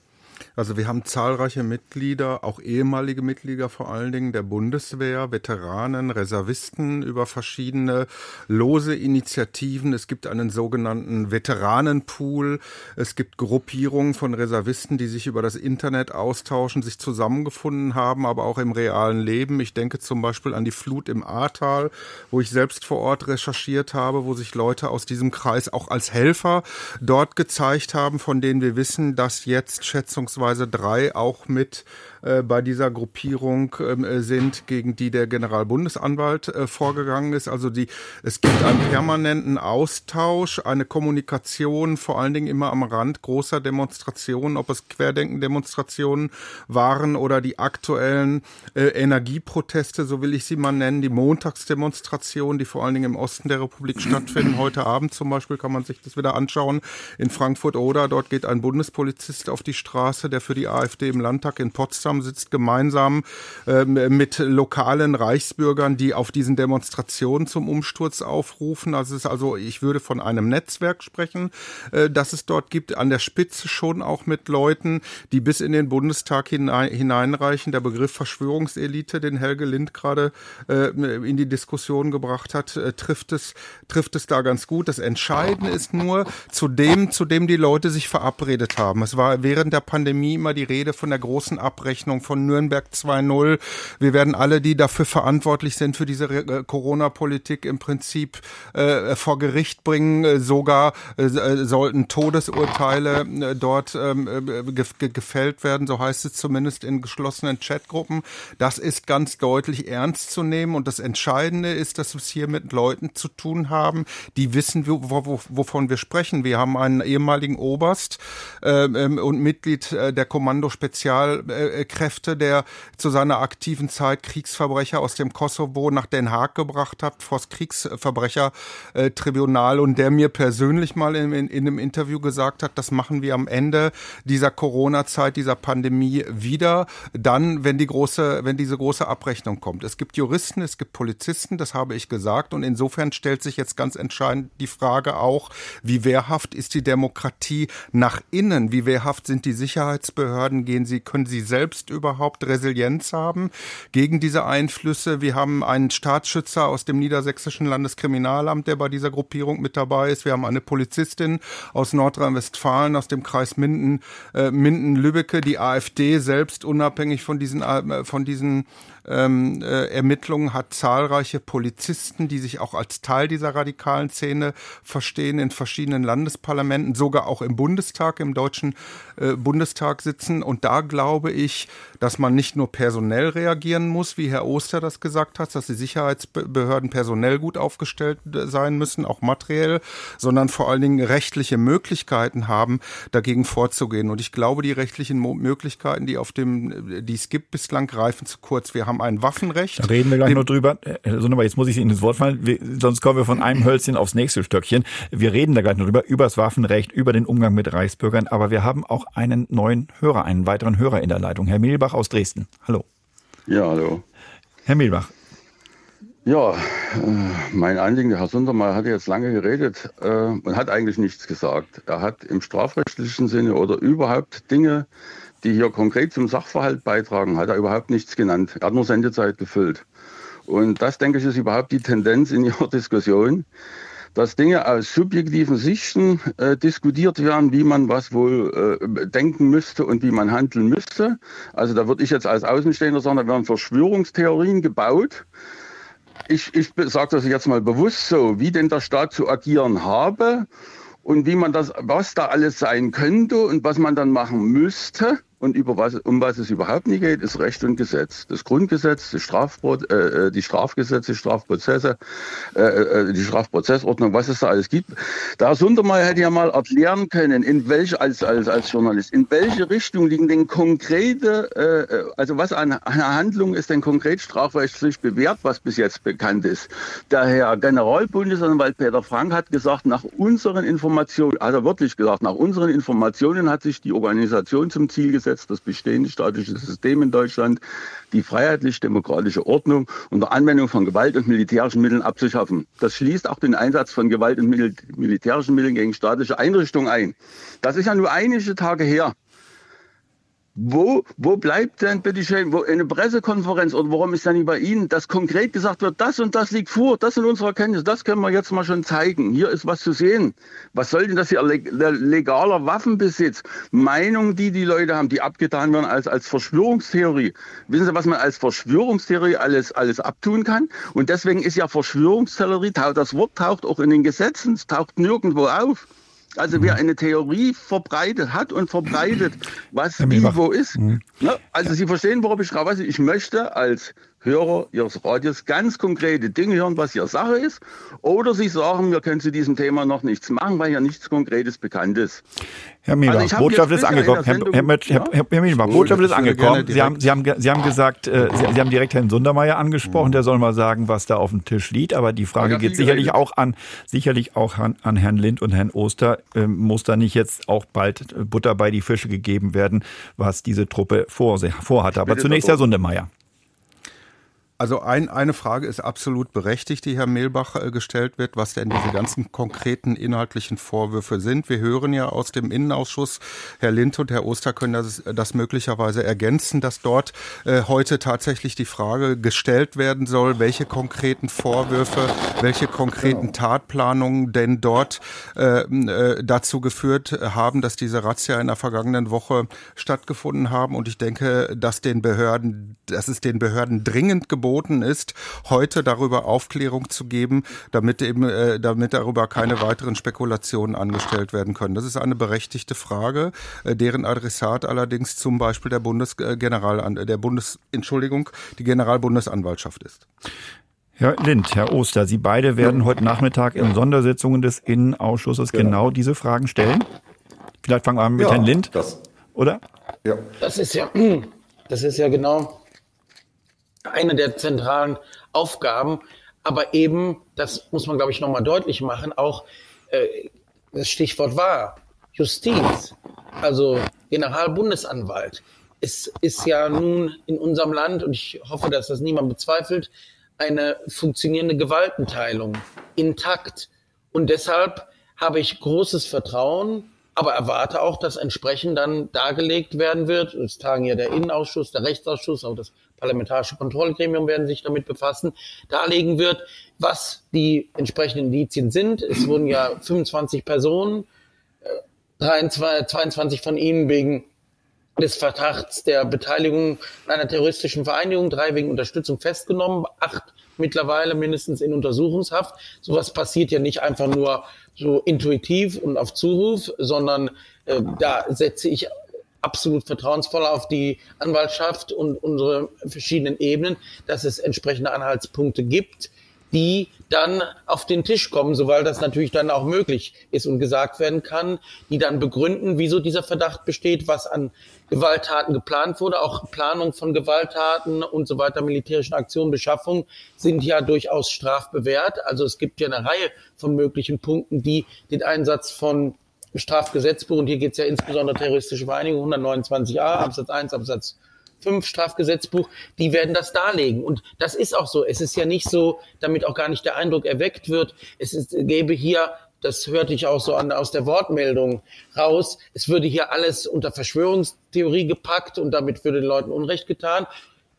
Also wir haben zahlreiche Mitglieder, auch ehemalige Mitglieder vor allen Dingen der Bundeswehr, Veteranen, Reservisten über verschiedene lose Initiativen. Es gibt einen sogenannten Veteranenpool. Es gibt Gruppierungen von Reservisten, die sich über das Internet austauschen, sich zusammengefunden haben, aber auch im realen Leben. Ich denke zum Beispiel an die Flut im Ahrtal, wo ich selbst vor Ort recherchiert habe, wo sich Leute aus diesem Kreis auch als Helfer dort gezeigt haben, von denen wir wissen, dass jetzt schätzungsweise beziehungsweise drei auch mit äh, bei dieser Gruppierung ähm, äh, sind, gegen die der Generalbundesanwalt äh, vorgegangen ist. Also die, es gibt einen permanenten Austausch, eine Kommunikation, vor allen Dingen immer am Rand großer Demonstrationen, ob es Querdenken-Demonstrationen waren oder die aktuellen Energieproteste, so will ich sie mal nennen, die Montagsdemonstrationen, die vor allen Dingen im Osten der Republik stattfinden. Heute Abend zum Beispiel kann man sich das wieder anschauen in Frankfurt oder dort geht ein Bundespolizist auf die Straße, der für die AfD im Landtag in Potsdam sitzt gemeinsam äh, mit lokalen Reichsbürgern, die auf diesen Demonstrationen zum Umsturz aufrufen. Also es ist also, ich würde von einem Netzwerk sprechen, äh, das es dort gibt, an der Spitze schon auch mit Leuten, die bis in den Bundestag hinein, hineinreichen. Der Begriff Verschwörungselite, den Helge Lind gerade äh, in die Diskussion gebracht hat, äh, trifft es, trifft es da ganz gut. Das Entscheidende ist nur zu dem, zu dem die Leute sich verabredet haben. Es war während der Pandemie immer die Rede von der großen Abrechnung Abrechnung von Nürnberg 2.0. Wir werden alle, die dafür verantwortlich sind für diese äh, Corona-Politik im Prinzip äh, vor Gericht bringen. Äh, sogar äh, äh, sollten Todesurteile dort ähm, ge gefällt werden, so heißt es zumindest in geschlossenen Chatgruppen. Das ist ganz deutlich ernst zu nehmen und das Entscheidende ist, dass wir es hier mit Leuten zu tun haben, die wissen, wo, wo, wovon wir sprechen. Wir haben einen ehemaligen Oberst ähm, ähm und Mitglied der Kommando Spezial Kräfte, der zu seiner aktiven Zeit Kriegsverbrecher aus dem Kosovo nach Den Haag gebracht hat, vors Kriegsverbrechertribunal und der mir persönlich mal in, in, in einem Interview gesagt hat, das machen wir am Ende dieser Corona-Zeit, dieser Pandemie wieder, dann, wenn die große, wenn diese große Abrechnung kommt. Es gibt Juristen, es gibt Polizisten, das habe ich gesagt und insofern stellt sich jetzt ganz entscheidend die Frage auch, wie wehrhaft ist die Demokratie nach innen? Wie wehrhaft sind die Sicherheitsbehörden? Gehen sie, können sie selbst überhaupt Resilienz haben gegen diese Einflüsse? Wir haben einen Staatsschützer aus dem niedersächsischen Landeskriminalamt, der bei dieser Gruppierung mit dabei ist. Wir haben eine Polizistin aus Nordrhein-Westfalen, aus dem Kreis Minden, äh, Minden-Lübbecke, die AfD selbst unabhängig von diesen, äh, von diesen ähm, äh, Ermittlungen hat zahlreiche Polizisten, die sich auch als Teil dieser radikalen Szene verstehen, in verschiedenen Landesparlamenten, sogar auch im Bundestag, im Deutschen äh, Bundestag sitzen. Und da glaube ich, dass man nicht nur personell reagieren muss, wie Herr Oster das gesagt hat, dass die Sicherheitsbehörden personell gut aufgestellt äh, sein müssen, auch materiell, sondern vor allen Dingen rechtliche Möglichkeiten haben, dagegen vorzugehen. Und ich glaube, die rechtlichen Möglichkeiten, die auf dem, die es gibt, bislang greifen zu kurz. Wir haben haben ein Waffenrecht. Da reden wir gleich noch drüber. Herr Sonneber, jetzt muss ich Ihnen ins Wort fallen, wir, sonst kommen wir von einem Hölzchen aufs nächste Stöckchen. Wir reden da gleich noch drüber, über das Waffenrecht, über den Umgang mit Reichsbürgern, aber wir haben auch einen neuen Hörer, einen weiteren Hörer in der Leitung. Herr Milbach aus Dresden. Hallo. Ja, hallo. Herr Milbach. Ja, äh, mein Anliegen, der Herr Sundermeier hat jetzt lange geredet äh, und hat eigentlich nichts gesagt. Er hat im strafrechtlichen Sinne oder überhaupt Dinge die hier konkret zum Sachverhalt beitragen, hat er überhaupt nichts genannt. Er hat nur Sendezeit gefüllt. Und das, denke ich, ist überhaupt die Tendenz in Ihrer Diskussion, dass Dinge aus subjektiven Sichten äh, diskutiert werden, wie man was wohl äh, denken müsste und wie man handeln müsste. Also da würde ich jetzt als Außenstehender sagen, da werden Verschwörungstheorien gebaut. Ich, ich sage das jetzt mal bewusst so, wie denn der Staat zu agieren habe und wie man das, was da alles sein könnte und was man dann machen müsste. Und über was, um was es überhaupt nicht geht, ist Recht und Gesetz. Das Grundgesetz, das Strafprot, äh, äh die Strafgesetze, Strafprozesse, äh, äh, die Strafprozessordnung, was es da alles gibt. Da Sundermeier hätte ja mal erklären können, in welche, als, als, als Journalist, in welche Richtung liegen denn konkrete, äh, äh also was an, an Handlung ist denn konkret strafrechtlich bewährt, was bis jetzt bekannt ist. Der Herr Generalbundesanwalt Peter Frank hat gesagt, nach unseren Informationen, er wirklich gesagt, nach unseren Informationen hat sich die Organisation zum Ziel gesetzt, durchgesetzt, das bestehende staatliche System in Deutschland, die freiheitlich-demokratische Ordnung unter Anwendung von Gewalt und militärischen Mitteln abzuschaffen. Das schließt auch den Einsatz von Gewalt und militärischen Mitteln gegen staatliche Einrichtungen ein. Das ist ja nur einige Tage her. Wo, wo bleibt denn bitte schön, wo eine Pressekonferenz oder warum ist dann nicht bei Ihnen, dass konkret gesagt wird, das und das liegt vor, das sind unsere Erkenntnisse, das können wir jetzt mal schon zeigen. Hier ist was zu sehen. Was soll denn das hier legaler Waffenbesitz? Meinungen, die die Leute haben, die abgetan werden als, als Verschwörungstheorie. Wissen Sie, was man als Verschwörungstheorie alles, alles abtun kann? Und deswegen ist ja Verschwörungstheorie, das Wort taucht auch in den Gesetzen, es taucht nirgendwo auf. Also wer eine Theorie verbreitet hat und verbreitet, was wie wo ist. Mhm. Ne? Also Sie verstehen, worauf ich schreibe. Also ich möchte als Hörer Ihres Radios ganz konkrete Dinge hören, was hier Sache ist. Oder Sie sagen, wir können zu diesem Thema noch nichts machen, weil ja nichts Konkretes bekannt ist. Herr Mieber, also Botschaft ist angekommen. Herr, Herr, Herr, Herr, Herr Mieber, Botschaft ist angekommen. Sie haben, Sie, haben, Sie haben gesagt, äh, Sie, Sie, haben direkt Herrn Sundermeier angesprochen, der soll mal sagen, was da auf dem Tisch liegt. Aber die Frage geht sicherlich auch an, sicherlich auch an, an Herrn Lind und Herrn Oster. Ähm, muss da nicht jetzt auch bald Butter bei die Fische gegeben werden, was diese Truppe vor, vorhatte? Aber zunächst Herr Sundermeier. Also ein, eine Frage ist absolut berechtigt, die Herr Mehlbach äh, gestellt wird, was denn diese ganzen konkreten inhaltlichen Vorwürfe sind. Wir hören ja aus dem Innenausschuss, Herr Lind und Herr Oster können das, das möglicherweise ergänzen, dass dort äh, heute tatsächlich die Frage gestellt werden soll, welche konkreten Vorwürfe, welche konkreten genau. Tatplanungen denn dort äh, äh, dazu geführt haben, dass diese Razzia in der vergangenen Woche stattgefunden haben. Und ich denke, dass den Behörden, dass es den Behörden dringend geboten verboten ist, heute darüber Aufklärung zu geben, damit eben, äh, damit darüber keine weiteren Spekulationen angestellt werden können. Das ist eine berechtigte Frage, äh, deren Adressat allerdings zum Beispiel der Bundesgeneral, äh, der Bundes, Entschuldigung, die Generalbundesanwaltschaft ist. Herr Lind, Herr Oster, Sie beide werden heute Nachmittag in Sondersitzungen des Innenausschusses genau, genau diese Fragen stellen. Vielleicht fangen wir an mit ja, Herrn Lind, das, oder? Ja. Das ist ja das ist ja genau eine der zentralen Aufgaben. Aber eben, das muss man, glaube ich, nochmal deutlich machen, auch äh, das Stichwort war Justiz, also Generalbundesanwalt. Es ist ja nun in unserem Land, und ich hoffe, dass das niemand bezweifelt, eine funktionierende Gewaltenteilung intakt. Und deshalb habe ich großes Vertrauen aber erwarte auch, dass entsprechend dann dargelegt werden wird. Es tagen ja der Innenausschuss, der Rechtsausschuss, auch das Parlamentarische Kontrollgremium werden sich damit befassen, darlegen wird, was die entsprechenden Indizien sind. Es wurden ja 25 Personen, 23, 22 von ihnen wegen des Verdachts der Beteiligung an einer terroristischen Vereinigung, drei wegen Unterstützung festgenommen, acht mittlerweile mindestens in Untersuchungshaft. Sowas passiert ja nicht einfach nur so intuitiv und auf Zuruf, sondern äh, da setze ich absolut vertrauensvoll auf die Anwaltschaft und unsere verschiedenen Ebenen, dass es entsprechende Anhaltspunkte gibt, die dann auf den Tisch kommen, soweit das natürlich dann auch möglich ist und gesagt werden kann, die dann begründen, wieso dieser Verdacht besteht, was an Gewalttaten geplant wurde, auch Planung von Gewalttaten und so weiter, militärischen Aktionen, Beschaffung sind ja durchaus strafbewehrt. Also es gibt ja eine Reihe von möglichen Punkten, die den Einsatz von Strafgesetzbuch, und hier geht es ja insbesondere terroristische Vereinigung 129a, Absatz 1, Absatz 5 Strafgesetzbuch, die werden das darlegen. Und das ist auch so. Es ist ja nicht so, damit auch gar nicht der Eindruck erweckt wird, es ist, gäbe hier das hörte ich auch so an, aus der Wortmeldung raus, es würde hier alles unter Verschwörungstheorie gepackt und damit würde den Leuten Unrecht getan.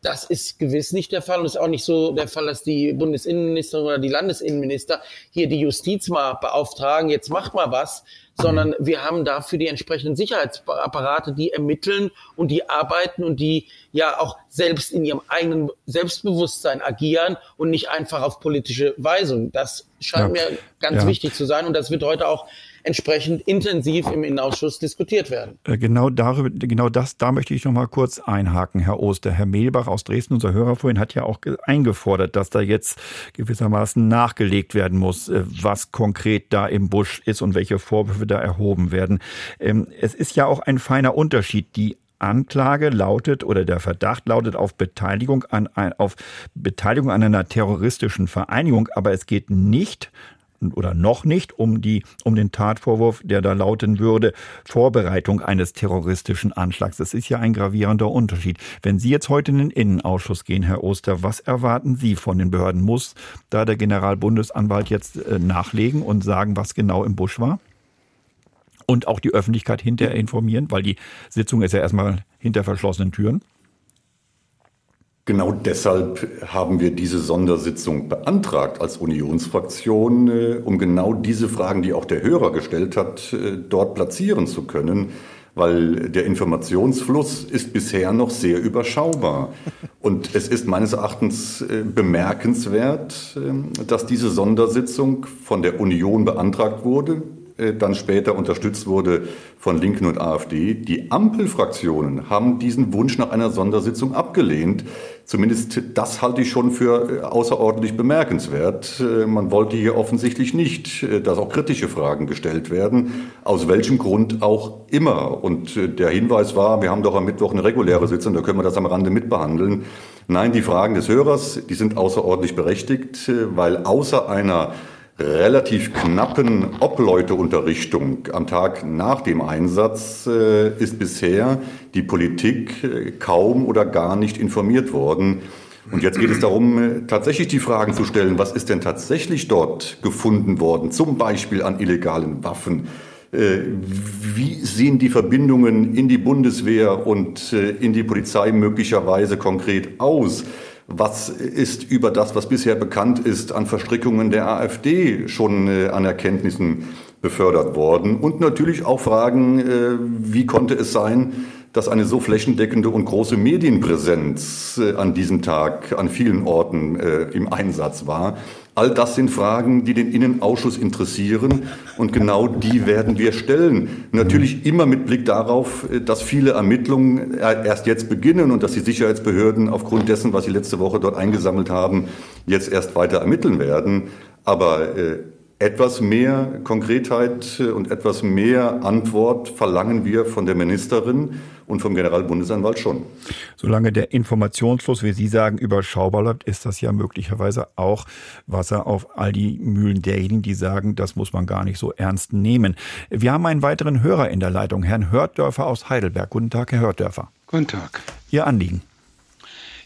Das ist gewiss nicht der Fall und ist auch nicht so der Fall, dass die Bundesinnenministerin oder die Landesinnenminister hier die Justiz mal beauftragen, jetzt macht mal was, sondern wir haben dafür die entsprechenden Sicherheitsapparate, die ermitteln und die arbeiten und die ja auch selbst in ihrem eigenen Selbstbewusstsein agieren und nicht einfach auf politische Weisung. Das scheint ja. mir ganz ja. wichtig zu sein und das wird heute auch entsprechend intensiv im Innenausschuss diskutiert werden. Äh, genau darüber, genau das, da möchte ich noch mal kurz einhaken, Herr Oster. Herr Mehlbach aus Dresden, unser Hörer vorhin, hat ja auch eingefordert, dass da jetzt gewissermaßen nachgelegt werden muss, äh, was konkret da im Busch ist und welche Vorwürfe da erhoben werden. Ähm, es ist ja auch ein feiner Unterschied, die Anklage lautet oder der Verdacht lautet auf Beteiligung an, auf Beteiligung an einer terroristischen Vereinigung, aber es geht nicht oder noch nicht um die, um den Tatvorwurf, der da lauten würde, Vorbereitung eines terroristischen Anschlags. Das ist ja ein gravierender Unterschied. Wenn Sie jetzt heute in den Innenausschuss gehen, Herr Oster, was erwarten Sie von den Behörden? Muss da der Generalbundesanwalt jetzt äh, nachlegen und sagen, was genau im Busch war? Und auch die Öffentlichkeit hinterher informieren, weil die Sitzung ist ja erstmal hinter verschlossenen Türen. Genau deshalb haben wir diese Sondersitzung beantragt als Unionsfraktion, äh, um genau diese Fragen, die auch der Hörer gestellt hat, äh, dort platzieren zu können, weil der Informationsfluss ist bisher noch sehr überschaubar. Und es ist meines Erachtens äh, bemerkenswert, dass diese Sondersitzung von der Union beantragt wurde, dann später unterstützt wurde von Linken und AfD. Die Ampelfraktionen haben diesen Wunsch nach einer Sondersitzung abgelehnt. Zumindest das halte ich schon für äh, außerordentlich bemerkenswert. Äh, man wollte hier offensichtlich nicht, äh, dass auch kritische Fragen gestellt werden, aus welchem Grund auch immer. Und der Hinweis war, wir haben doch am Mittwoch eine reguläre Sitzung, da können wir das am Rande mitbehandeln. Nein, die Fragen des Hörers, die sind außerordentlich berechtigt, weil außer einer relativ knappen Obleuteunterrichtung am Tag nach dem Einsatz äh, ist bisher die Politik äh, kaum oder gar nicht informiert worden. Und jetzt geht es darum, äh, tatsächlich die Fragen zu stellen, was ist denn tatsächlich dort gefunden worden, zum Beispiel an illegalen Waffen. Äh, wie sehen die Verbindungen in die Bundeswehr und in die Polizei möglicherweise konkret aus? Was ist über das, was bisher bekannt ist, an Verstrickungen der AfD schon äh, an Erkenntnissen befördert worden? Und natürlich auch Fragen, äh, wie konnte es sein, dass eine so flächendeckende und große Medienpräsenz äh, an diesem Tag an vielen Orten äh, im Einsatz war. All das sind Fragen, die den Innenausschuss interessieren und genau die werden wir stellen. Natürlich immer mit Blick darauf, dass viele Ermittlungen erst jetzt beginnen und dass die Sicherheitsbehörden aufgrund dessen, was sie letzte Woche dort eingesammelt haben, jetzt erst weiter ermitteln werden. Aber äh, Etwas mehr Konkretheit und etwas mehr Antwort verlangen wir von der Ministerin und vom Generalbundesanwalt schon. Solange der Informationsfluss, wie Sie sagen, überschaubar bleibt, ist das ja möglicherweise auch Wasser auf all die Mühlen derjenigen, die sagen, das muss man gar nicht so ernst nehmen. Wir haben einen weiteren Hörer in der Leitung, Herrn Hördörfer aus Heidelberg. Guten Tag, Herr Hördörfer. Guten Tag. Ihr Anliegen.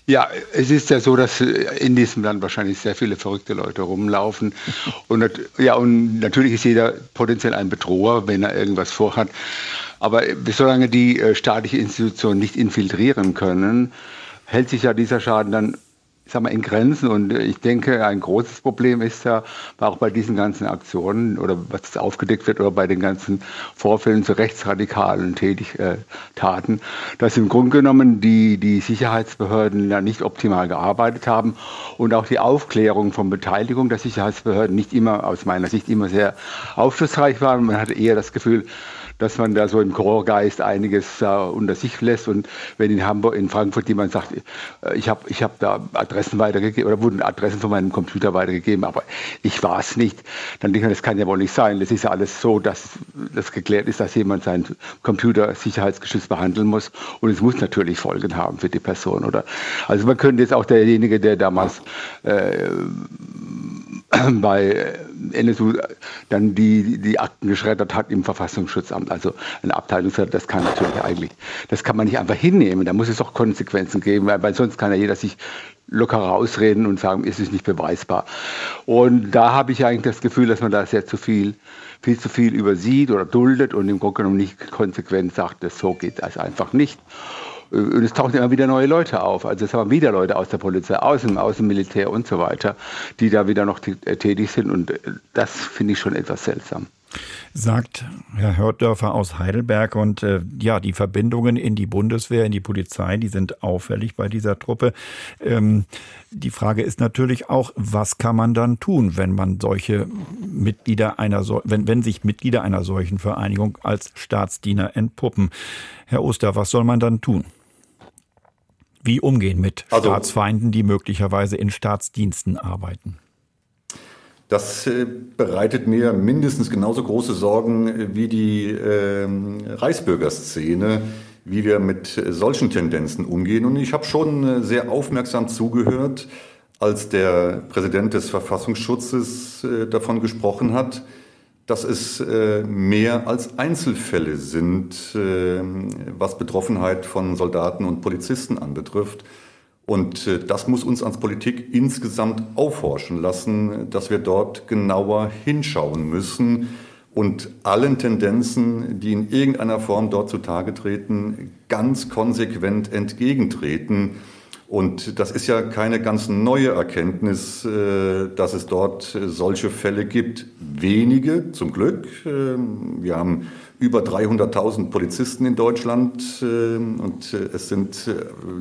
Ja, es ist ja so, dass in diesem Land wahrscheinlich sehr viele verrückte Leute rumlaufen. Und, ja, und natürlich ist jeder potenziell ein Bedroher, wenn er irgendwas vorhat. Aber solange die äh, staatliche Institutionen nicht infiltrieren können, hält sich ja dieser Schaden dann sag mal, in Grenzen. Und ich denke, ein großes Problem ist ja, auch bei diesen ganzen Aktionen oder was aufgedeckt wird oder bei den ganzen Vorfällen zu rechtsradikalen Tätigtaten, äh, dass im Grunde genommen die, die Sicherheitsbehörden ja nicht optimal gearbeitet haben und auch die Aufklärung von Beteiligung der Sicherheitsbehörden nicht immer, aus meiner Sicht, immer sehr aufschlussreich war. Man hatte eher das Gefühl, dass man da so im Chorgeist einiges äh, unter sich lässt. Und wenn in Hamburg, in Frankfurt jemand sagt, äh, ich habe ich hab da Adressen weitergegeben oder wurden Adressen von meinem Computer weitergegeben, aber ich war es nicht, dann denke ich, das kann ja wohl nicht sein. Das ist ja alles so, dass das geklärt ist, dass jemand seinen Computer sicherheitsgeschützt behandeln muss. Und es muss natürlich Folgen haben für die Person. Oder also man könnte jetzt auch derjenige, der damals äh, bei NSU dann die, die Akten geschreddert hat im Verfassungsschutzamt. Also eine Abteilungsleiter, das kann natürlich eigentlich, das kann man nicht einfach hinnehmen. Da muss es auch Konsequenzen geben, weil, weil sonst kann ja jeder sich locker rausreden und sagen, es ist nicht beweisbar. Und da habe ich eigentlich das Gefühl, dass man da sehr zu viel, viel zu viel übersieht oder duldet und im Grunde genommen nicht konsequent sagt, so geht das einfach nicht. Und es tauchen immer wieder neue Leute auf. Also es haben wieder Leute aus der Polizei, aus dem, aus Militär und so weiter, die da wieder noch äh, tätig sind. Und äh, das finde ich schon etwas seltsam sagt Herr Hördörfer aus Heidelberg. Und äh, ja, die Verbindungen in die Bundeswehr, in die Polizei, die sind auffällig bei dieser Truppe. Ähm, die Frage ist natürlich auch, was kann man dann tun, wenn man solche Mitglieder einer, wenn, wenn sich Mitglieder einer solchen Vereinigung als Staatsdiener entpuppen? Herr Oster, was soll man dann tun? Wie umgehen mit also, Staatsfeinden, die möglicherweise in Staatsdiensten arbeiten? Das äh, bereitet mir mindestens genauso große Sorgen äh, wie die äh, Reichsbürgerszene, wie wir mit solchen Tendenzen umgehen. Und ich habe schon äh, sehr aufmerksam zugehört, als der Präsident des Verfassungsschutzes äh, davon gesprochen hat, dass es äh, mehr als Einzelfälle sind, äh, was Betroffenheit von Soldaten und Polizisten anbetrifft. Und äh, das muss uns als Politik insgesamt aufhorchen lassen, dass wir dort genauer hinschauen müssen und allen Tendenzen, die in irgendeiner Form dort zutage treten, ganz konsequent entgegentreten. Und das ist ja keine ganz neue Erkenntnis, äh, dass es dort solche Fälle gibt. Wenige, zum Glück. Ähm, wir haben über 300.000 Polizisten in Deutschland äh, und äh, es sind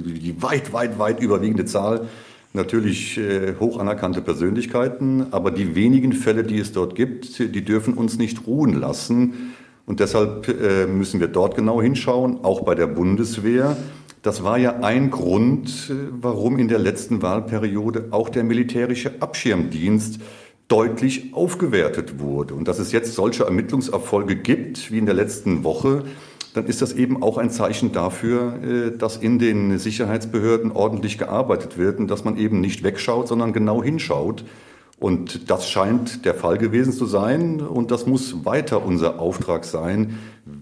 die weit, weit, weit überwiegende Zahl natürlich hoch anerkannte Persönlichkeiten. Aber die wenigen Fälle, die es dort gibt, die dürfen uns nicht ruhen lassen. Und deshalb müssen wir dort genau hinschauen, auch bei der Bundeswehr. Das war ja ein Grund, äh, warum in der letzten Wahlperiode auch der militärische Abschirmdienst deutlich aufgewertet wurde. Und dass es jetzt solche Ermittlungserfolge gibt wie in der letzten Woche, dann ist das eben auch ein Zeichen dafür, äh, dass in den Sicherheitsbehörden ordentlich gearbeitet wird und dass man eben nicht wegschaut, sondern genau hinschaut. Und das scheint der Fall gewesen zu sein und das muss weiter unser Auftrag sein,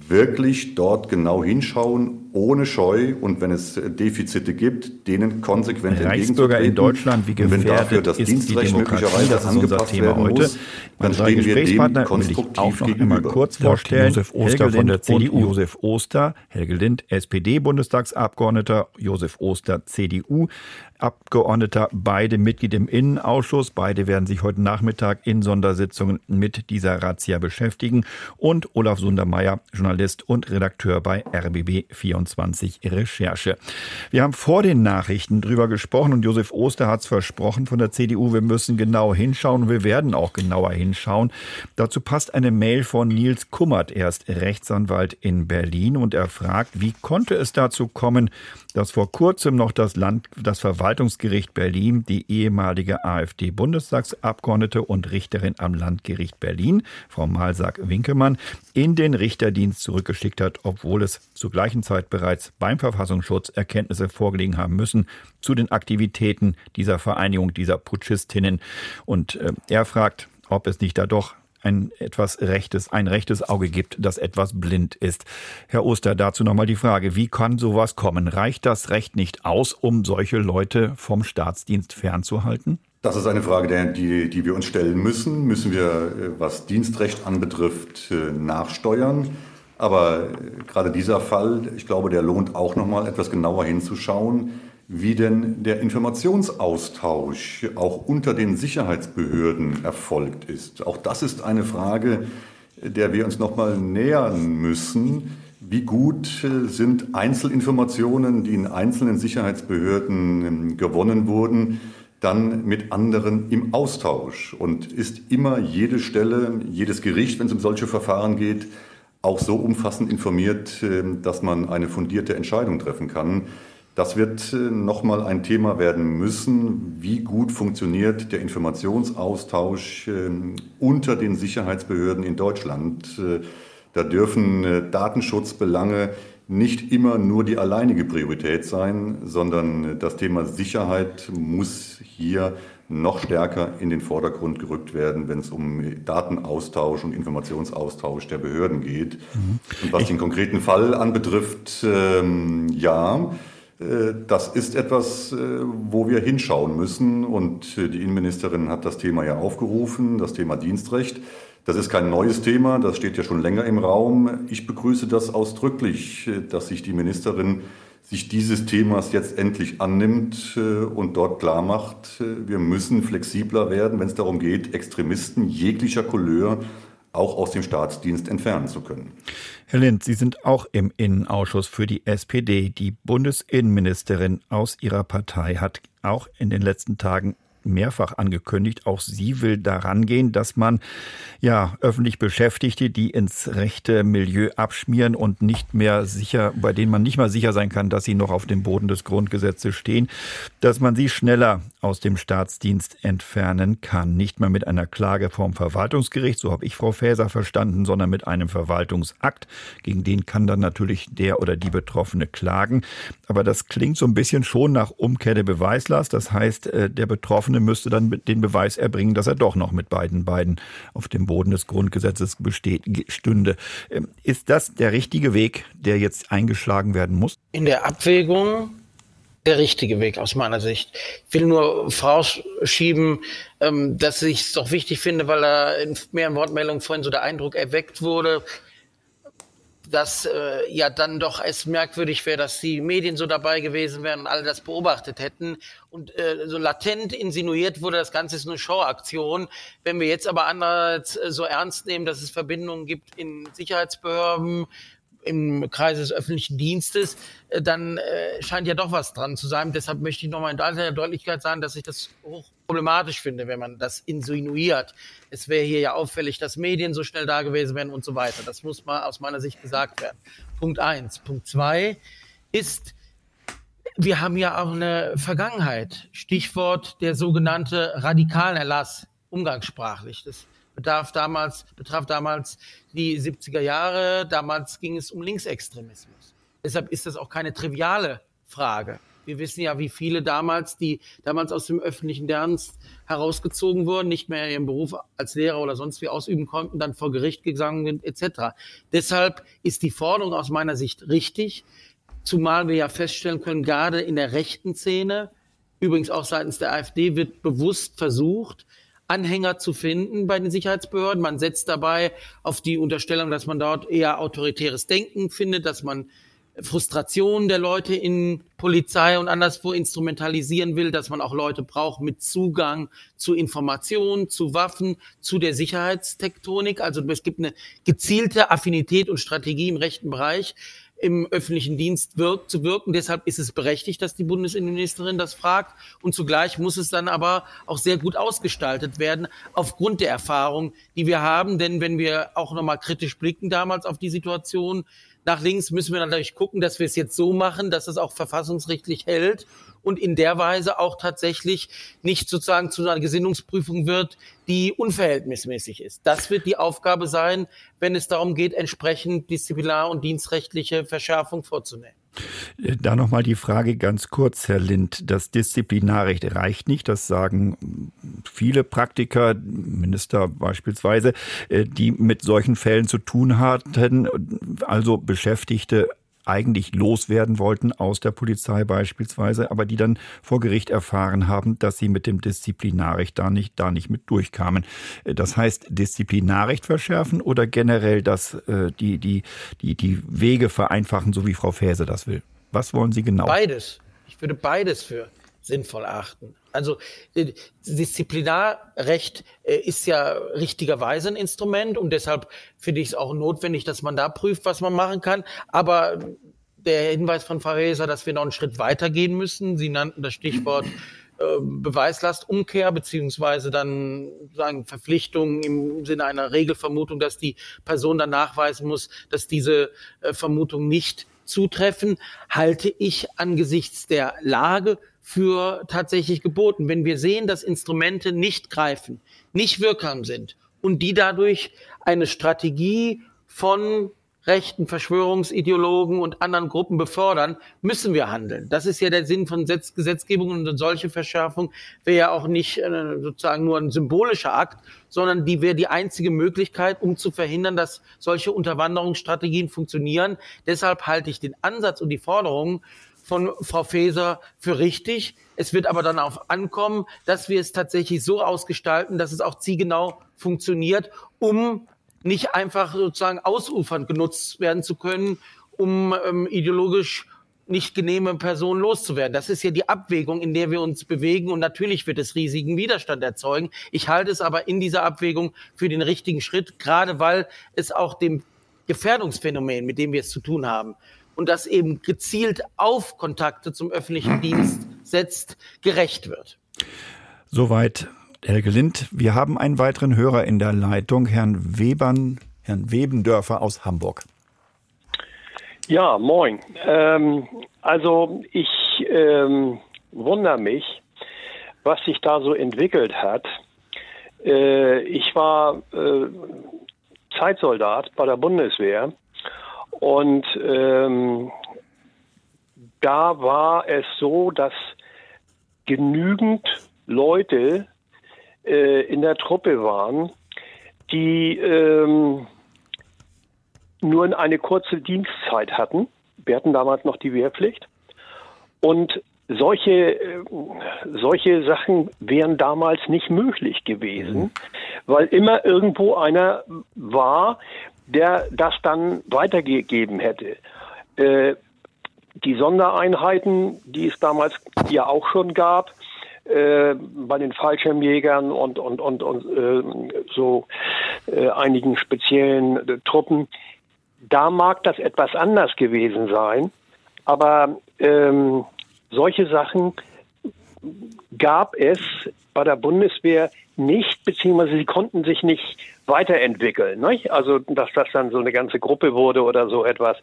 wirklich dort genau hinschauen, ohne Scheu und wenn es Defizite gibt, denen konsequent Reichsbürger in Deutschland, wie gefährdet wenn dafür das ist Dienstrecht die möglicherweise das ist unser Thema heute. Muss, dann stehen wir dem konstruktiv auch noch gegenüber. einmal kurz vorstellen. Josef Oster Helge von der CDU. Josef Oster, Helge Lind, SPD-Bundestagsabgeordneter, Josef Oster, CDU, Abgeordneter, beide Mitglied im Innenausschuss. Beide werden sich heute Nachmittag in Sondersitzungen mit dieser Razzia beschäftigen. Und Olaf Sundermeier, Journalist und Redakteur bei RBB24 Recherche. Wir haben vor den Nachrichten drüber gesprochen und Josef Oster hat es versprochen von der CDU, wir müssen genau hinschauen und wir werden auch genauer hinschauen. Dazu passt eine Mail von Nils Kummert. Er ist Rechtsanwalt in Berlin und er fragt, wie konnte es dazu kommen, dass vor kurzem noch das Land, das Verwaltungsgericht Berlin die ehemalige AfD-Bundestagsabgeordnete und Richterin am Landgericht Berlin, Frau Malsack-Winkelmann, in den Richterdienst zurückgeschickt hat, obwohl es zur gleichen Zeit bereits beim Verfassungsschutz Erkenntnisse vorgelegen haben müssen zu den Aktivitäten dieser Vereinigung, dieser Putschistinnen. Und äh, er fragt, ob es nicht da doch ein etwas rechtes, ein rechtes Auge gibt, das etwas blind ist. Herr Oster, dazu nochmal die Frage, wie kann sowas kommen? Reicht das Recht nicht aus, um solche Leute vom Staatsdienst fernzuhalten? Das ist eine Frage, die, die wir uns stellen müssen. Müssen wir, äh, was Dienstrecht anbetrifft, äh, nachsteuern? Aber äh, gerade dieser Fall, ich glaube, der lohnt auch noch mal etwas genauer hinzuschauen wie denn der Informationsaustausch auch unter den Sicherheitsbehörden erfolgt ist. Auch das ist eine Frage, der wir uns noch mal nähern müssen. Wie gut äh, sind Einzelinformationen, die in einzelnen Sicherheitsbehörden ähm, gewonnen wurden, dann mit anderen im Austausch? Und ist immer jede Stelle, jedes Gericht, wenn es um solche Verfahren geht, auch so umfassend informiert, ähm, dass man eine fundierte Entscheidung treffen kann? Das wird äh, nochmal ein Thema werden müssen. Wie gut funktioniert der Informationsaustausch ähm, unter den Sicherheitsbehörden in Deutschland? Äh, da dürfen äh, Datenschutzbelange nicht immer nur die alleinige Priorität sein, sondern das Thema Sicherheit muss hier noch stärker in den Vordergrund gerückt werden, wenn es um Datenaustausch und Informationsaustausch der Behörden geht. Mhm. Und was ich den konkreten Fall anbetrifft, ähm, ja, das ist etwas, äh, wo wir hinschauen müssen. Und äh, die Innenministerin hat das Thema ja aufgerufen, das Thema Dienstrecht. Das ist kein neues Thema, das steht ja schon länger im Raum. Ich begrüße das ausdrücklich, dass sich die Ministerin sich dieses Themas jetzt endlich annimmt und dort klar macht, wir müssen flexibler werden, wenn es darum geht, Extremisten jeglicher Couleur auch aus dem Staatsdienst entfernen zu können. Herr Lind, Sie sind auch im Innenausschuss für die SPD. Die Bundesinnenministerin aus Ihrer Partei hat auch in den letzten Tagen mehrfach angekündigt. Auch sie will daran gehen, dass man ja öffentlich Beschäftigte, die ins rechte Milieu abschmieren und nicht mehr sicher, bei denen man nicht mal sicher sein kann, dass sie noch auf dem Boden des Grundgesetzes stehen, dass man sie schneller aus dem Staatsdienst entfernen kann. Nicht mehr mit einer Klage vorm Verwaltungsgericht, so habe ich Frau Faeser verstanden, sondern mit einem Verwaltungsakt. Gegen den kann dann natürlich der oder die Betroffene klagen. Aber das klingt so ein bisschen schon nach Umkehr der Beweislast. Das heißt, äh, der Betroffene müsste dann den Beweis erbringen, dass er doch noch mit beiden beiden auf dem Boden des Grundgesetzes besteht, stünde. Ähm, ist das der richtige Weg, der jetzt eingeschlagen werden muss? In der Abwägung der richtige Weg aus meiner Sicht. Ich will nur vorausschieben, ähm, dass ich es doch wichtig finde, weil da in mehreren Wortmeldungen vorhin so der Eindruck erweckt wurde, dass äh, ja dann doch es merkwürdig wäre, dass die Medien so dabei gewesen wären und alle das beobachtet hätten. Und äh, so latent insinuiert wurde, das Ganze ist eine Showaktion. Wenn wir jetzt aber andererseits äh, so ernst nehmen, dass es Verbindungen gibt in Sicherheitsbehörden, im Kreise des öffentlichen Dienstes, äh, dann äh, scheint ja doch was dran zu sein. Deshalb möchte ich nochmal in der Deutlichkeit sagen, dass ich das hoch problematisch finde, wenn man das insinuiert. Es wäre hier ja auffällig, dass Medien so schnell da gewesen wären und so weiter. Das muss mal aus meiner Sicht gesagt werden. Punkt eins. Punkt zwei ist, wir haben ja auch eine Vergangenheit. Stichwort der sogenannte Radikalerlass, umgangssprachlich. Das betraf damals, betraf damals die 70er Jahre. Damals ging es um Linksextremismus. Deshalb ist das auch keine triviale Frage. Wir wissen ja, wie viele damals, die damals aus dem öffentlichen Dienst herausgezogen wurden, nicht mehr ihren Beruf als Lehrer oder sonst wie ausüben konnten, dann vor Gericht gegangen sind, etc. Deshalb ist die Forderung aus meiner Sicht richtig, zumal wir ja feststellen können, gerade in der rechten Szene, übrigens auch seitens der AfD, wird bewusst versucht, Anhänger zu finden bei den Sicherheitsbehörden. Man setzt dabei auf die Unterstellung, dass man dort eher autoritäres Denken findet, dass man Frustration der Leute in Polizei und anderswo instrumentalisieren will, dass man auch Leute braucht mit Zugang zu Informationen, zu Waffen, zu der Sicherheitstektonik. Also es gibt eine gezielte Affinität und Strategie im rechten Bereich im öffentlichen Dienst wirkt, zu wirken. Deshalb ist es berechtigt, dass die Bundesinnenministerin das fragt. Und zugleich muss es dann aber auch sehr gut ausgestaltet werden, aufgrund der Erfahrung, die wir haben. Denn wenn wir auch nochmal kritisch blicken damals auf die Situation, nach links müssen wir natürlich gucken, dass wir es jetzt so machen, dass es auch verfassungsrechtlich hält und in der Weise auch tatsächlich nicht sozusagen zu einer Gesinnungsprüfung wird, die unverhältnismäßig ist. Das wird die Aufgabe sein, wenn es darum geht, entsprechend disziplinar- und dienstrechtliche Verschärfung vorzunehmen. Da nochmal die Frage ganz kurz, Herr Lind. Das Disziplinarrecht reicht nicht. Das sagen viele Praktiker, Minister beispielsweise, äh, die mit solchen Fällen zu tun hatten, also Beschäftigte eigentlich loswerden wollten aus der Polizei beispielsweise, aber die dann vor Gericht erfahren haben, dass sie mit dem Disziplinarrecht da nicht, da nicht mit durchkamen. Das heißt, Disziplinarrecht verschärfen oder generell das, äh, die, die, die, die Wege vereinfachen, so wie Frau Faese das will? Was wollen Sie genau? Beides. Ich würde beides für sinnvoll achten. Also äh, Disziplinarrecht äh, ist ja richtigerweise ein Instrument und deshalb finde ich es auch notwendig, dass man da prüft, was man machen kann. Aber der Hinweis von Frau dass wir noch einen Schritt weitergehen müssen, Sie nannten das Stichwort äh, Beweislastumkehr beziehungsweise dann sagen Verpflichtungen im Sinne einer Regelvermutung, dass die Person dann nachweisen muss, dass diese Vermutung nicht zutreffen, halte ich angesichts der Lage für tatsächlich geboten. Wenn wir sehen, dass Instrumente nicht greifen, nicht wirksam sind und die dadurch eine Strategie von rechten Verschwörungsideologen und anderen Gruppen befördern, müssen wir handeln. Das ist ja der Sinn von Gesetzgebung und solche Verschärfung wäre ja auch nicht äh, sozusagen nur ein symbolischer Akt, sondern die wäre die einzige Möglichkeit, um zu verhindern, dass solche Unterwanderungsstrategien funktionieren. Deshalb halte ich den Ansatz und die Forderungen von Frau Faeser für richtig. Es wird aber dann auch ankommen, dass wir es tatsächlich so ausgestalten, dass es auch zielgenau funktioniert, um nicht einfach sozusagen ausufernd genutzt werden zu können, um ähm, ideologisch nicht genehme Personen loszuwerden. Das ist ja die Abwägung, in der wir uns bewegen. Und natürlich wird es riesigen Widerstand erzeugen. Ich halte es aber in dieser Abwägung für den richtigen Schritt, gerade weil es auch dem Gefährdungsphänomen, mit dem wir es zu tun haben, und das eben gezielt auf Kontakte zum öffentlichen Dienst setzt, gerecht wird. Soweit Helge Lind. Wir haben einen weiteren Hörer in der Leitung, Herrn Webern, Herrn Webendörfer aus Hamburg. Ja, moin. Ähm, also ich ähm, wundere mich, was sich da so entwickelt hat. Äh, ich war äh, Zeitsoldat bei der Bundeswehr und ähm, da war es so, dass genügend Leute äh, in der Truppe waren, die ähm, nur eine kurze Dienstzeit hatten. Wir hatten damals noch die Wehrpflicht. Und solche, äh, solche Sachen wären damals nicht möglich gewesen, mhm. weil immer irgendwo einer war, der das dann weitergegeben hätte. Äh, die Sondereinheiten, die es damals ja auch schon gab, äh, bei den Fallschirmjägern und, und, und, und äh, so äh, einigen speziellen Truppen, da mag das etwas anders gewesen sein, aber ähm, solche Sachen gab es bei der Bundeswehr nicht, beziehungsweise sie konnten sich nicht weiterentwickeln. Nicht? Also, dass das dann so eine ganze Gruppe wurde oder so etwas,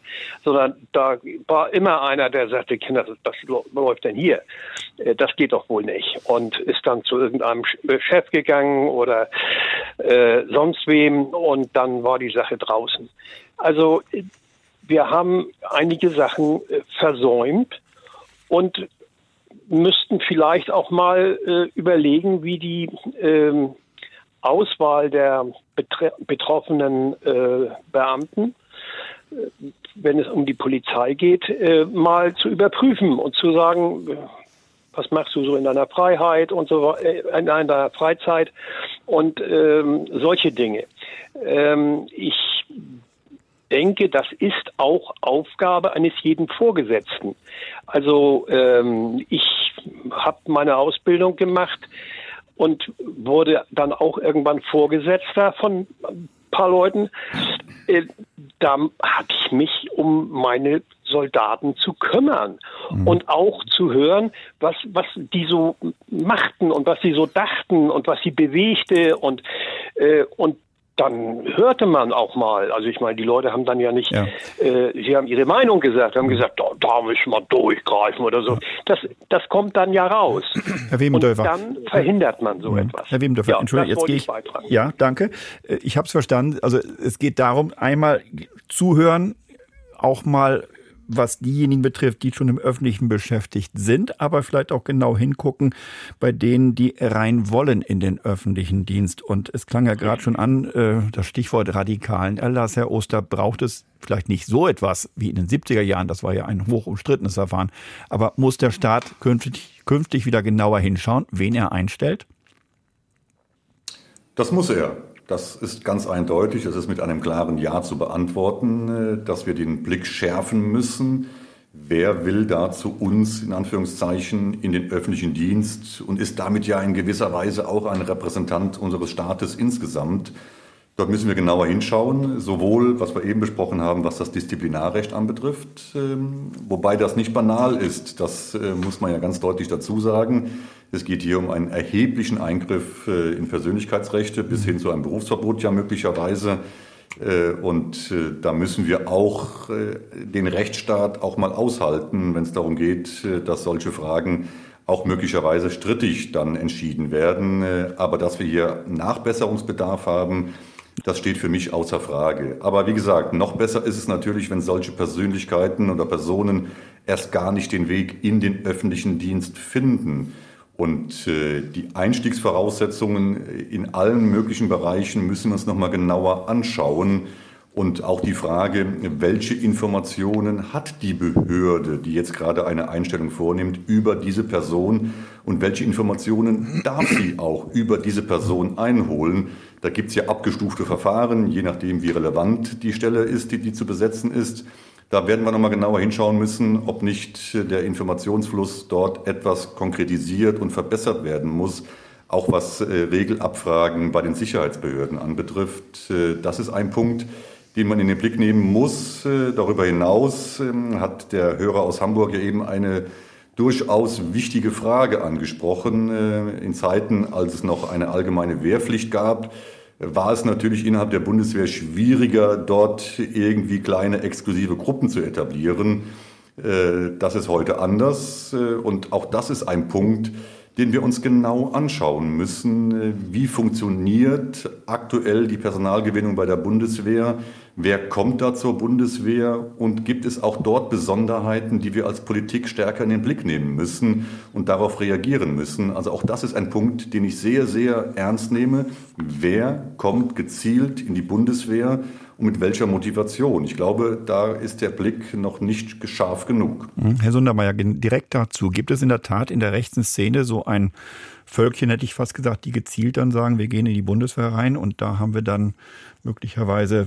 sondern da war immer einer, der sagte, Kinder, was läuft denn hier? Äh, das geht doch wohl nicht. Und ist dann zu irgendeinem äh, Chef gegangen oder äh, sonst wem und dann war die Sache draußen. Also, wir haben einige Sachen äh, versäumt und müssten vielleicht auch mal äh, überlegen, wie die ähm, Auswahl der betroffenen äh, Beamten, äh, wenn es um die Polizei geht, äh, mal zu überprüfen und zu sagen, äh, was machst du so in deiner Freiheit und so äh, in deiner Freizeit und ähm, solche Dinge. Ähm, ich denke, das ist auch Aufgabe eines jeden Vorgesetzten. Also ähm, ich habe meine Ausbildung gemacht und wurde dann auch irgendwann Vorgesetzter von ein paar Leuten. Äh, da hatte ich mich um meine Soldaten zu kümmern mhm. und auch zu hören, was, was die so machten und was sie so dachten und was sie bewegte und, äh, und dann hörte man auch mal, also ich meine, die Leute haben dann ja nicht, ja. Äh, sie haben ihre Meinung gesagt, haben gesagt, da, da müssen wir durchgreifen oder so. Das, das kommt dann ja raus. Herr Wemendörfer. Und dann verhindert man so mhm. etwas. Herr Wemendörfer, ja, Entschuldigung, jetzt gehe ich. ich ja, danke. Äh, ich habe es verstanden. Also es geht darum, einmal zuhören, auch mal was diejenigen betrifft, die schon im Öffentlichen beschäftigt sind, aber vielleicht auch genau hingucken bei denen, die rein wollen in den öffentlichen Dienst. Und es klang ja gerade schon an, äh, das Stichwort radikalen Erlass, Herr Oster, braucht es vielleicht nicht so etwas wie in den 70er Jahren, das war ja ein hoch umstrittenes Verfahren, aber muss der Staat künftig, künftig wieder genauer hinschauen, wen er einstellt? Das muss er. Das ist ganz eindeutig. Es ist mit einem klaren Ja zu beantworten, äh, dass wir den Blick schärfen müssen. Wer will da zu uns in Anführungszeichen in den öffentlichen Dienst und ist damit ja in gewisser Weise auch ein Repräsentant unseres Staates insgesamt? Dort müssen wir genauer hinschauen, sowohl was wir eben besprochen haben, was das Disziplinarrecht anbetrifft, ähm, wobei das nicht banal ist, das äh, muss man ja ganz deutlich dazu sagen. Es geht hier um einen erheblichen Eingriff äh, in Persönlichkeitsrechte bis hin zu einem Berufsverbot ja möglicherweise. Äh, und da müssen wir auch den Rechtsstaat auch mal aushalten, wenn es darum geht, dass solche Fragen auch möglicherweise strittig dann entschieden werden. Aber dass wir hier Nachbesserungsbedarf haben, das steht für mich außer Frage. Aber wie gesagt, noch besser ist es natürlich, wenn solche Persönlichkeiten oder Personen erst gar nicht den Weg in den öffentlichen Dienst finden. Und äh, die Einstiegsvoraussetzungen in allen möglichen Bereichen müssen wir uns nochmal genauer anschauen. Und auch die Frage, welche Informationen hat die Behörde, die jetzt gerade eine Einstellung vornimmt, über diese Person und welche Informationen darf sie auch über diese Person einholen. Da gibt es ja abgestufte Verfahren, je nachdem, wie relevant die Stelle ist, die, die zu besetzen ist. Da werden wir nochmal genauer hinschauen müssen, ob nicht der Informationsfluss dort etwas konkretisiert und verbessert werden muss, auch was äh, Regelabfragen bei den Sicherheitsbehörden anbetrifft. Äh, das ist ein Punkt, den man in den Blick nehmen muss. Äh, darüber hinaus ähm, hat der Hörer aus Hamburg ja eben eine durchaus wichtige Frage angesprochen. Äh, in Zeiten, als es noch eine allgemeine Wehrpflicht gab, war es natürlich innerhalb der Bundeswehr schwieriger, dort irgendwie kleine exklusive Gruppen zu etablieren. Äh, das ist heute anders und auch das ist ein Punkt, den wir uns genau anschauen müssen. Wie funktioniert aktuell die Personalgewinnung bei der Bundeswehr? Wer kommt da zur Bundeswehr? Und gibt es auch dort Besonderheiten, die wir als Politik stärker in den Blick nehmen müssen und darauf reagieren müssen? Also auch das ist ein Punkt, den ich sehr, sehr ernst nehme. Wer kommt gezielt in die Bundeswehr und mit welcher Motivation? Ich glaube, da ist der Blick noch nicht scharf genug. Hm, Herr Sundermeier, direkt dazu. Gibt es in der Tat in der rechten Szene so ein Völkchen, hätte ich fast gesagt, die gezielt dann sagen, wir gehen in die Bundeswehr rein und da haben wir dann möglicherweise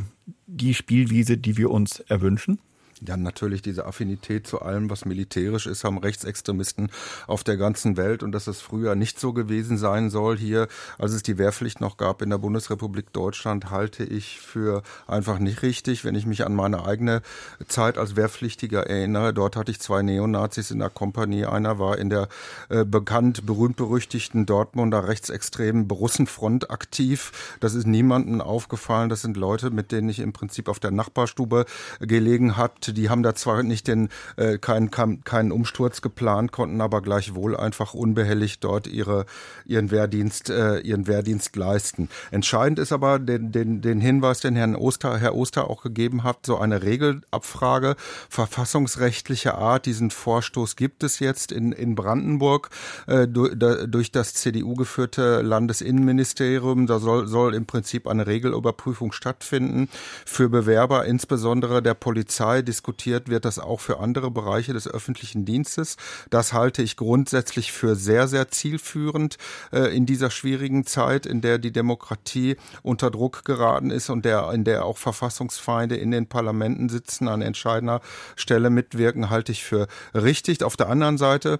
die Spielwiese, die wir uns erwünschen? Ja, natürlich diese Affinität zu allem, was militärisch ist, haben Rechtsextremisten auf der ganzen Welt und dass es früher nicht so gewesen sein soll hier, als es die Wehrpflicht noch gab in der Bundesrepublik Deutschland, halte ich für einfach nicht richtig. Wenn ich mich an meine eigene Zeit als Wehrpflichtiger erinnere, dort hatte ich zwei Neonazis in der Kompanie. Einer war in der äh, bekannt, berühmt-berüchtigten Dortmunder rechtsextremen Russenfront aktiv. Das ist niemandem aufgefallen. Das sind Leute, mit denen ich im Prinzip auf der Nachbarstube gelegen habe die haben da zwar nicht den äh, keinen keinen Umsturz geplant, konnten aber gleichwohl einfach unbehelligt dort ihre ihren Wehrdienst äh, ihren Wehrdienst leisten. Entscheidend ist aber den den den Hinweis, den Herrn Oster Herr Oster auch gegeben hat, so eine Regelabfrage verfassungsrechtlicher Art. Diesen Vorstoß gibt es jetzt in in Brandenburg äh, durch, da, durch das CDU geführte Landesinnenministerium. Da soll soll im Prinzip eine Regelüberprüfung stattfinden für Bewerber, insbesondere der Polizei, des diskutiert wird das auch für andere Bereiche des öffentlichen Dienstes. Das halte ich grundsätzlich für sehr, sehr zielführend äh, in dieser schwierigen Zeit, in der die Demokratie unter Druck geraten ist und der, in der auch Verfassungsfeinde in den Parlamenten sitzen, an entscheidender Stelle mitwirken, halte ich für richtig. Auf der anderen Seite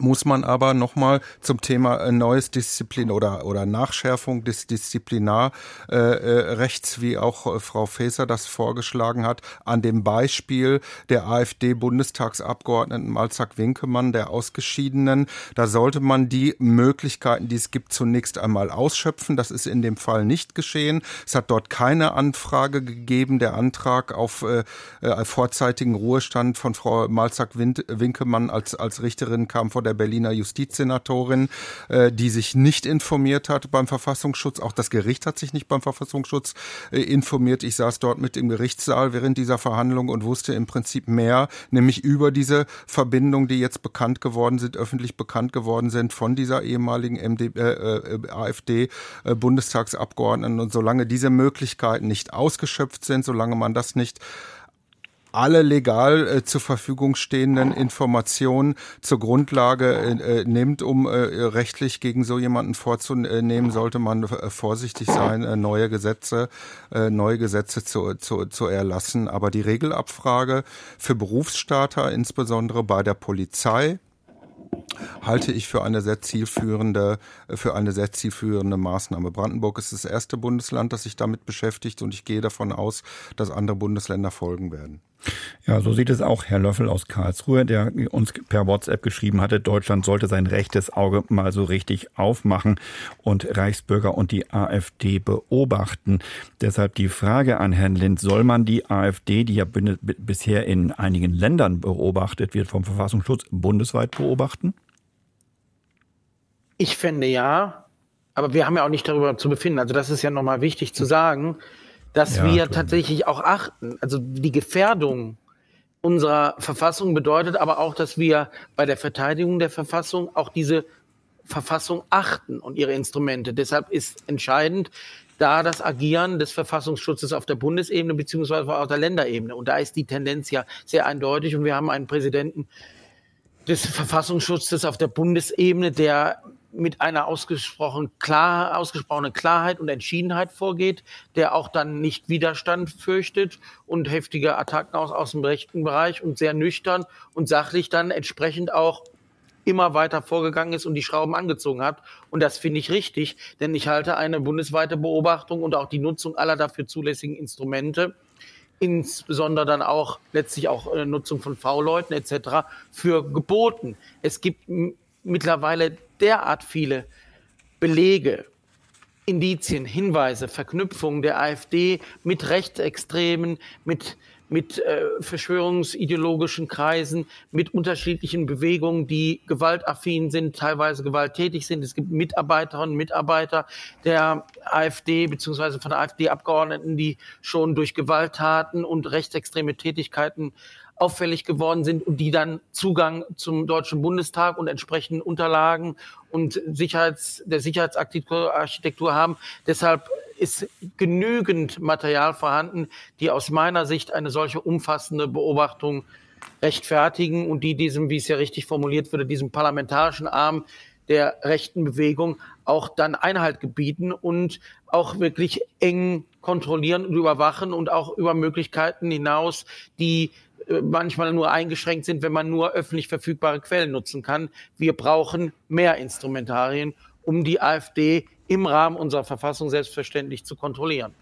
muss man aber nochmal zum Thema äh, neues Disziplin oder, oder Nachschärfung des Disziplinarrechts, äh, wie auch äh, Frau Faeser das vorgeschlagen hat, an dem Beispiel der AfD-Bundestagsabgeordneten Malzak Winkemann, der Ausgeschiedenen, da sollte man die Möglichkeiten, die es gibt, zunächst einmal ausschöpfen. Das ist in dem Fall nicht geschehen. Es hat dort keine Anfrage gegeben. Der Antrag auf äh, vorzeitigen Ruhestand von Frau Malzak Winkemann als, als Richterin kam vor der Berliner Justizsenatorin, äh, die sich nicht informiert hat beim Verfassungsschutz. Auch das Gericht hat sich nicht beim Verfassungsschutz äh, informiert. Ich saß dort mit im Gerichtssaal während dieser Verhandlung und wusste im Prinzip mehr, nämlich über diese Verbindung, die jetzt bekannt geworden sind, öffentlich bekannt geworden sind von dieser ehemaligen MD, äh, äh AfD-Bundestagsabgeordneten. Und solange diese Möglichkeiten nicht ausgeschöpft sind, solange man das nicht alle legal äh, zur Verfügung stehenden Informationen zur Grundlage äh, äh, nimmt, um äh, rechtlich gegen so jemanden vorzunehmen, sollte man äh, vorsichtig sein, äh, neue Gesetze, neue Gesetze zu, zu, zu erlassen. Aber die Regelabfrage für Berufsstarter, insbesondere bei der Polizei, halte ich für eine sehr zielführende, für eine sehr zielführende Maßnahme. Brandenburg ist das erste Bundesland, das sich damit beschäftigt und ich gehe davon aus, dass andere Bundesländer folgen werden. Ja, so sieht es auch Herr Löffel aus Karlsruhe, der uns per WhatsApp geschrieben hatte, Deutschland sollte sein rechtes Auge mal so richtig aufmachen und Reichsbürger und die AfD beobachten. Deshalb die Frage an Herrn Lind, soll man die AfD, die ja bisher in einigen Ländern beobachtet wird vom Verfassungsschutz, bundesweit beobachten? Ich finde ja, aber wir haben ja auch nicht darüber zu befinden. Also das ist ja nochmal wichtig zu sagen dass ja, wir tatsächlich auch achten. Also die Gefährdung unserer Verfassung bedeutet aber auch, dass wir bei der Verteidigung der Verfassung auch diese Verfassung achten und ihre Instrumente. Deshalb ist entscheidend da das Agieren des Verfassungsschutzes auf der Bundesebene beziehungsweise auf der Länderebene. Und da ist die Tendenz ja sehr eindeutig. Und wir haben einen Präsidenten des Verfassungsschutzes auf der Bundesebene, der mit einer ausgesprochen klar, ausgesprochenen Klarheit und Entschiedenheit vorgeht, der auch dann nicht Widerstand fürchtet und heftige Attacken aus, aus dem rechten Bereich und sehr nüchtern und sachlich dann entsprechend auch immer weiter vorgegangen ist und die Schrauben angezogen hat. Und das finde ich richtig, denn ich halte eine bundesweite Beobachtung und auch die Nutzung aller dafür zulässigen Instrumente, insbesondere dann auch letztlich auch äh, Nutzung von V-Leuten etc. für geboten. Es gibt mittlerweile derart viele Belege, Indizien, Hinweise, Verknüpfungen der AfD mit Rechtsextremen, mit, mit äh, verschwörungsideologischen Kreisen, mit unterschiedlichen Bewegungen, die gewaltaffin sind, teilweise gewalttätig sind. Es gibt Mitarbeiterinnen und Mitarbeiter der AfD beziehungsweise von AfD-Abgeordneten, die schon durch Gewalttaten und rechtsextreme Tätigkeiten auffällig geworden sind und die dann Zugang zum Deutschen Bundestag und entsprechenden Unterlagen und Sicherheits, der Sicherheitsarchitektur haben. Deshalb ist genügend Material vorhanden, die aus meiner Sicht eine solche umfassende Beobachtung rechtfertigen und die diesem, wie es ja richtig formuliert würde, diesem parlamentarischen Arm der rechten Bewegung auch dann Einhalt gebieten und auch wirklich eng kontrollieren und überwachen und auch über Möglichkeiten hinaus, die manchmal nur eingeschränkt sind, wenn man nur öffentlich verfügbare Quellen nutzen kann. Wir brauchen mehr Instrumentarien, um die AfD im Rahmen unserer Verfassung selbstverständlich zu kontrollieren.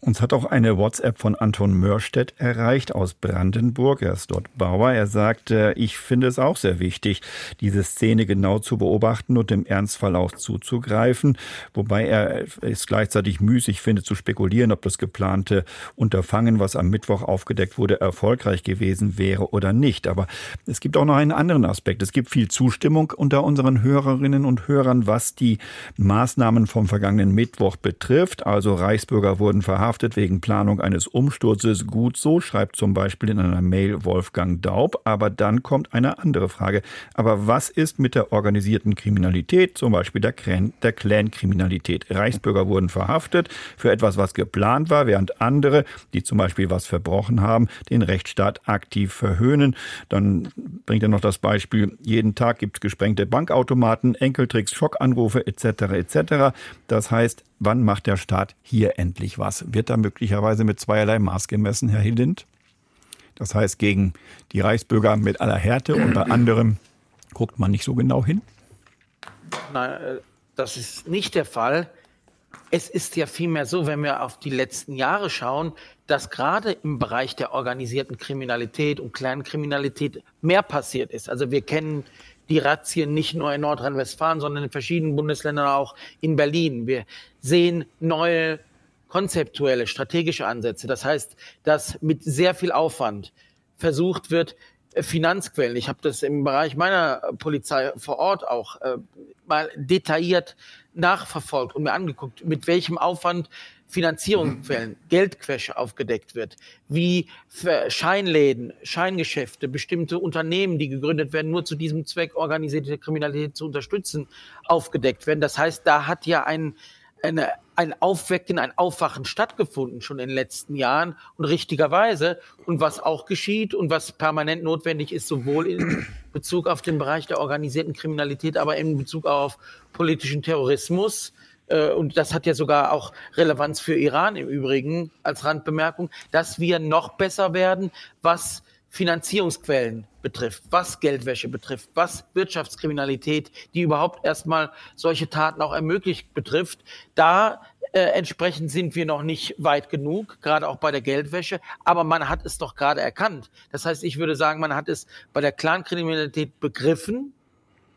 Uns hat auch eine WhatsApp von Anton Mörstedt erreicht aus Brandenburg. Er ist dort Bauer. Er sagt, ich finde es auch sehr wichtig, diese Szene genau zu beobachten und im Ernstfall auch zuzugreifen. Wobei er es gleichzeitig müßig findet zu spekulieren, ob das geplante Unterfangen, was am Mittwoch aufgedeckt wurde, erfolgreich gewesen wäre oder nicht. Aber es gibt auch noch einen anderen Aspekt. Es gibt viel Zustimmung unter unseren Hörerinnen und Hörern, was die Maßnahmen vom vergangenen Mittwoch betrifft, also Reichsbürger wurden verhaftet wegen Planung eines Umsturzes, gut so, schreibt zum Beispiel in einer Mail Wolfgang Daub. Aber dann kommt eine andere Frage. Aber was ist mit der organisierten Kriminalität, zum Beispiel der, der Clan-Kriminalität? Reichsbürger wurden verhaftet für etwas, was geplant war, während andere, die zum Beispiel was verbrochen haben, den Rechtsstaat aktiv verhöhnen. Dann bringt er noch das Beispiel, jeden Tag gibt es gesprengte Bankautomaten, Enkeltricks, Schockanrufe etc. etc. Das heißt, wann macht der Staat hier endlich was? Wird da möglicherweise mit zweierlei Maß gemessen, Herr Hillind? Das heißt, gegen die Reichsbürger mit aller Härte und bei anderem guckt man nicht so genau hin? Nein, äh, das ist nicht der Fall. Es ist ja vielmehr so, wenn wir auf die letzten Jahre schauen, dass gerade im Bereich der organisierten Kriminalität und Kleinkriminalität mehr passiert ist. Also wir kennen die Razzien nicht nur in Nordrhein-Westfalen, sondern in verschiedenen Bundesländern auch in Berlin. Wir sehen neue konzeptuelle, strategische Ansätze. Das heißt, dass mit sehr viel Aufwand versucht wird, Finanzquellen. Ich habe das im Bereich meiner Polizei vor Ort auch äh, mal detailliert nachverfolgt und mir angeguckt, mit welchem Aufwand Finanzierungsquellen, Geldquäsche aufgedeckt wird, wie Scheinläden, Scheingeschäfte, bestimmte Unternehmen, die gegründet werden, nur zu diesem Zweck organisierte Kriminalität zu unterstützen, aufgedeckt werden. Das heißt, da hat ja ein eine, ein Aufwecken, ein Aufwachen stattgefunden schon in den letzten Jahren und richtigerweise. Und was auch geschieht und was permanent notwendig ist, sowohl in Bezug auf den Bereich der organisierten Kriminalität, aber in Bezug auf politischen Terrorismus. Äh, und das hat ja sogar auch Relevanz für Iran im Übrigen als Randbemerkung, dass wir noch besser werden, was Finanzierungsquellen betrifft, was Geldwäsche betrifft, was Wirtschaftskriminalität, die überhaupt erstmal solche Taten auch ermöglicht, betrifft. Da äh, entsprechend sind wir noch nicht weit genug, gerade auch bei der Geldwäsche, aber man hat es doch gerade erkannt. Das heißt, ich würde sagen, man hat es bei der Clankriminalität begriffen,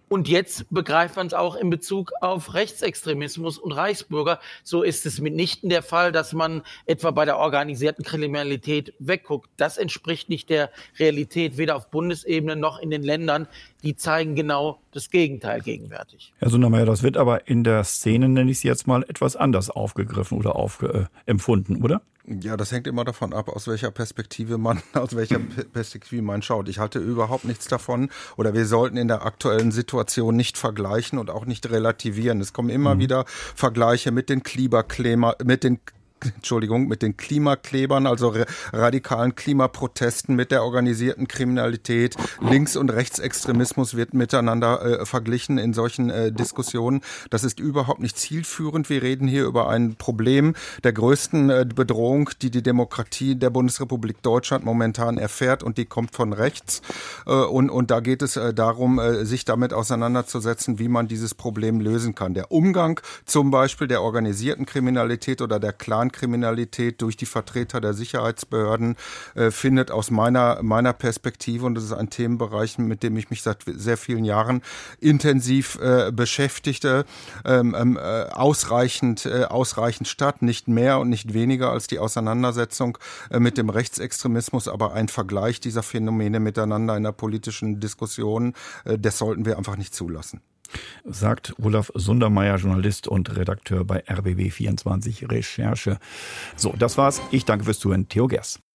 und jetzt begreift man es auch in Bezug auf Rechtsextremismus und Reichsbürger. So ist es mitnichten der Fall, dass man etwa bei der organisierten Kriminalität wegguckt. Das entspricht nicht der Realität, weder auf Bundesebene noch in den Ländern. Die zeigen genau das Gegenteil gegenwärtig. Herr Sundermeier, das wird aber in der Szene, nenne ich sie jetzt mal, etwas anders aufgegriffen oder aufge äh, empfunden, oder? Ja, das hängt immer davon ab, aus welcher Perspektive man, aus welcher Perspektive man schaut. Ich halte überhaupt nichts davon oder wir sollten in der aktuellen Situation nicht vergleichen und auch nicht relativieren. Es kommen immer mhm. wieder Vergleiche mit den Klimakleber, mit den Entschuldigung, mit den Klimaklebern, also radikalen Klimaprotesten, mit der organisierten Kriminalität. Links- und Rechtsextremismus wird miteinander äh, verglichen in solchen äh, Diskussionen. Das ist überhaupt nicht zielführend. Wir reden hier über ein Problem der größten äh, Bedrohung, die die Demokratie der Bundesrepublik Deutschland momentan erfährt und die kommt von rechts. Äh, und, und da geht es äh, darum, äh, sich damit auseinanderzusetzen, wie man dieses Problem lösen kann. Der Umgang zum Beispiel der organisierten Kriminalität oder der Clan Clankriminalität durch die Vertreter der Sicherheitsbehörden äh, findet aus meiner, meiner Perspektive, und das ist ein Themenbereich, mit dem ich mich seit sehr vielen Jahren intensiv äh, beschäftigte, ähm, ähm, äh, ausreichend, äh, ausreichend statt, nicht mehr und nicht weniger als die Auseinandersetzung äh, mit dem Rechtsextremismus, aber ein Vergleich dieser Phänomene miteinander in der politischen Diskussion, äh, das sollten wir einfach nicht zulassen sagt Olaf Sundermeier, Journalist und Redakteur bei RBB24 Recherche. So, das war's. Ich danke fürs Zuhören. Theo Gers.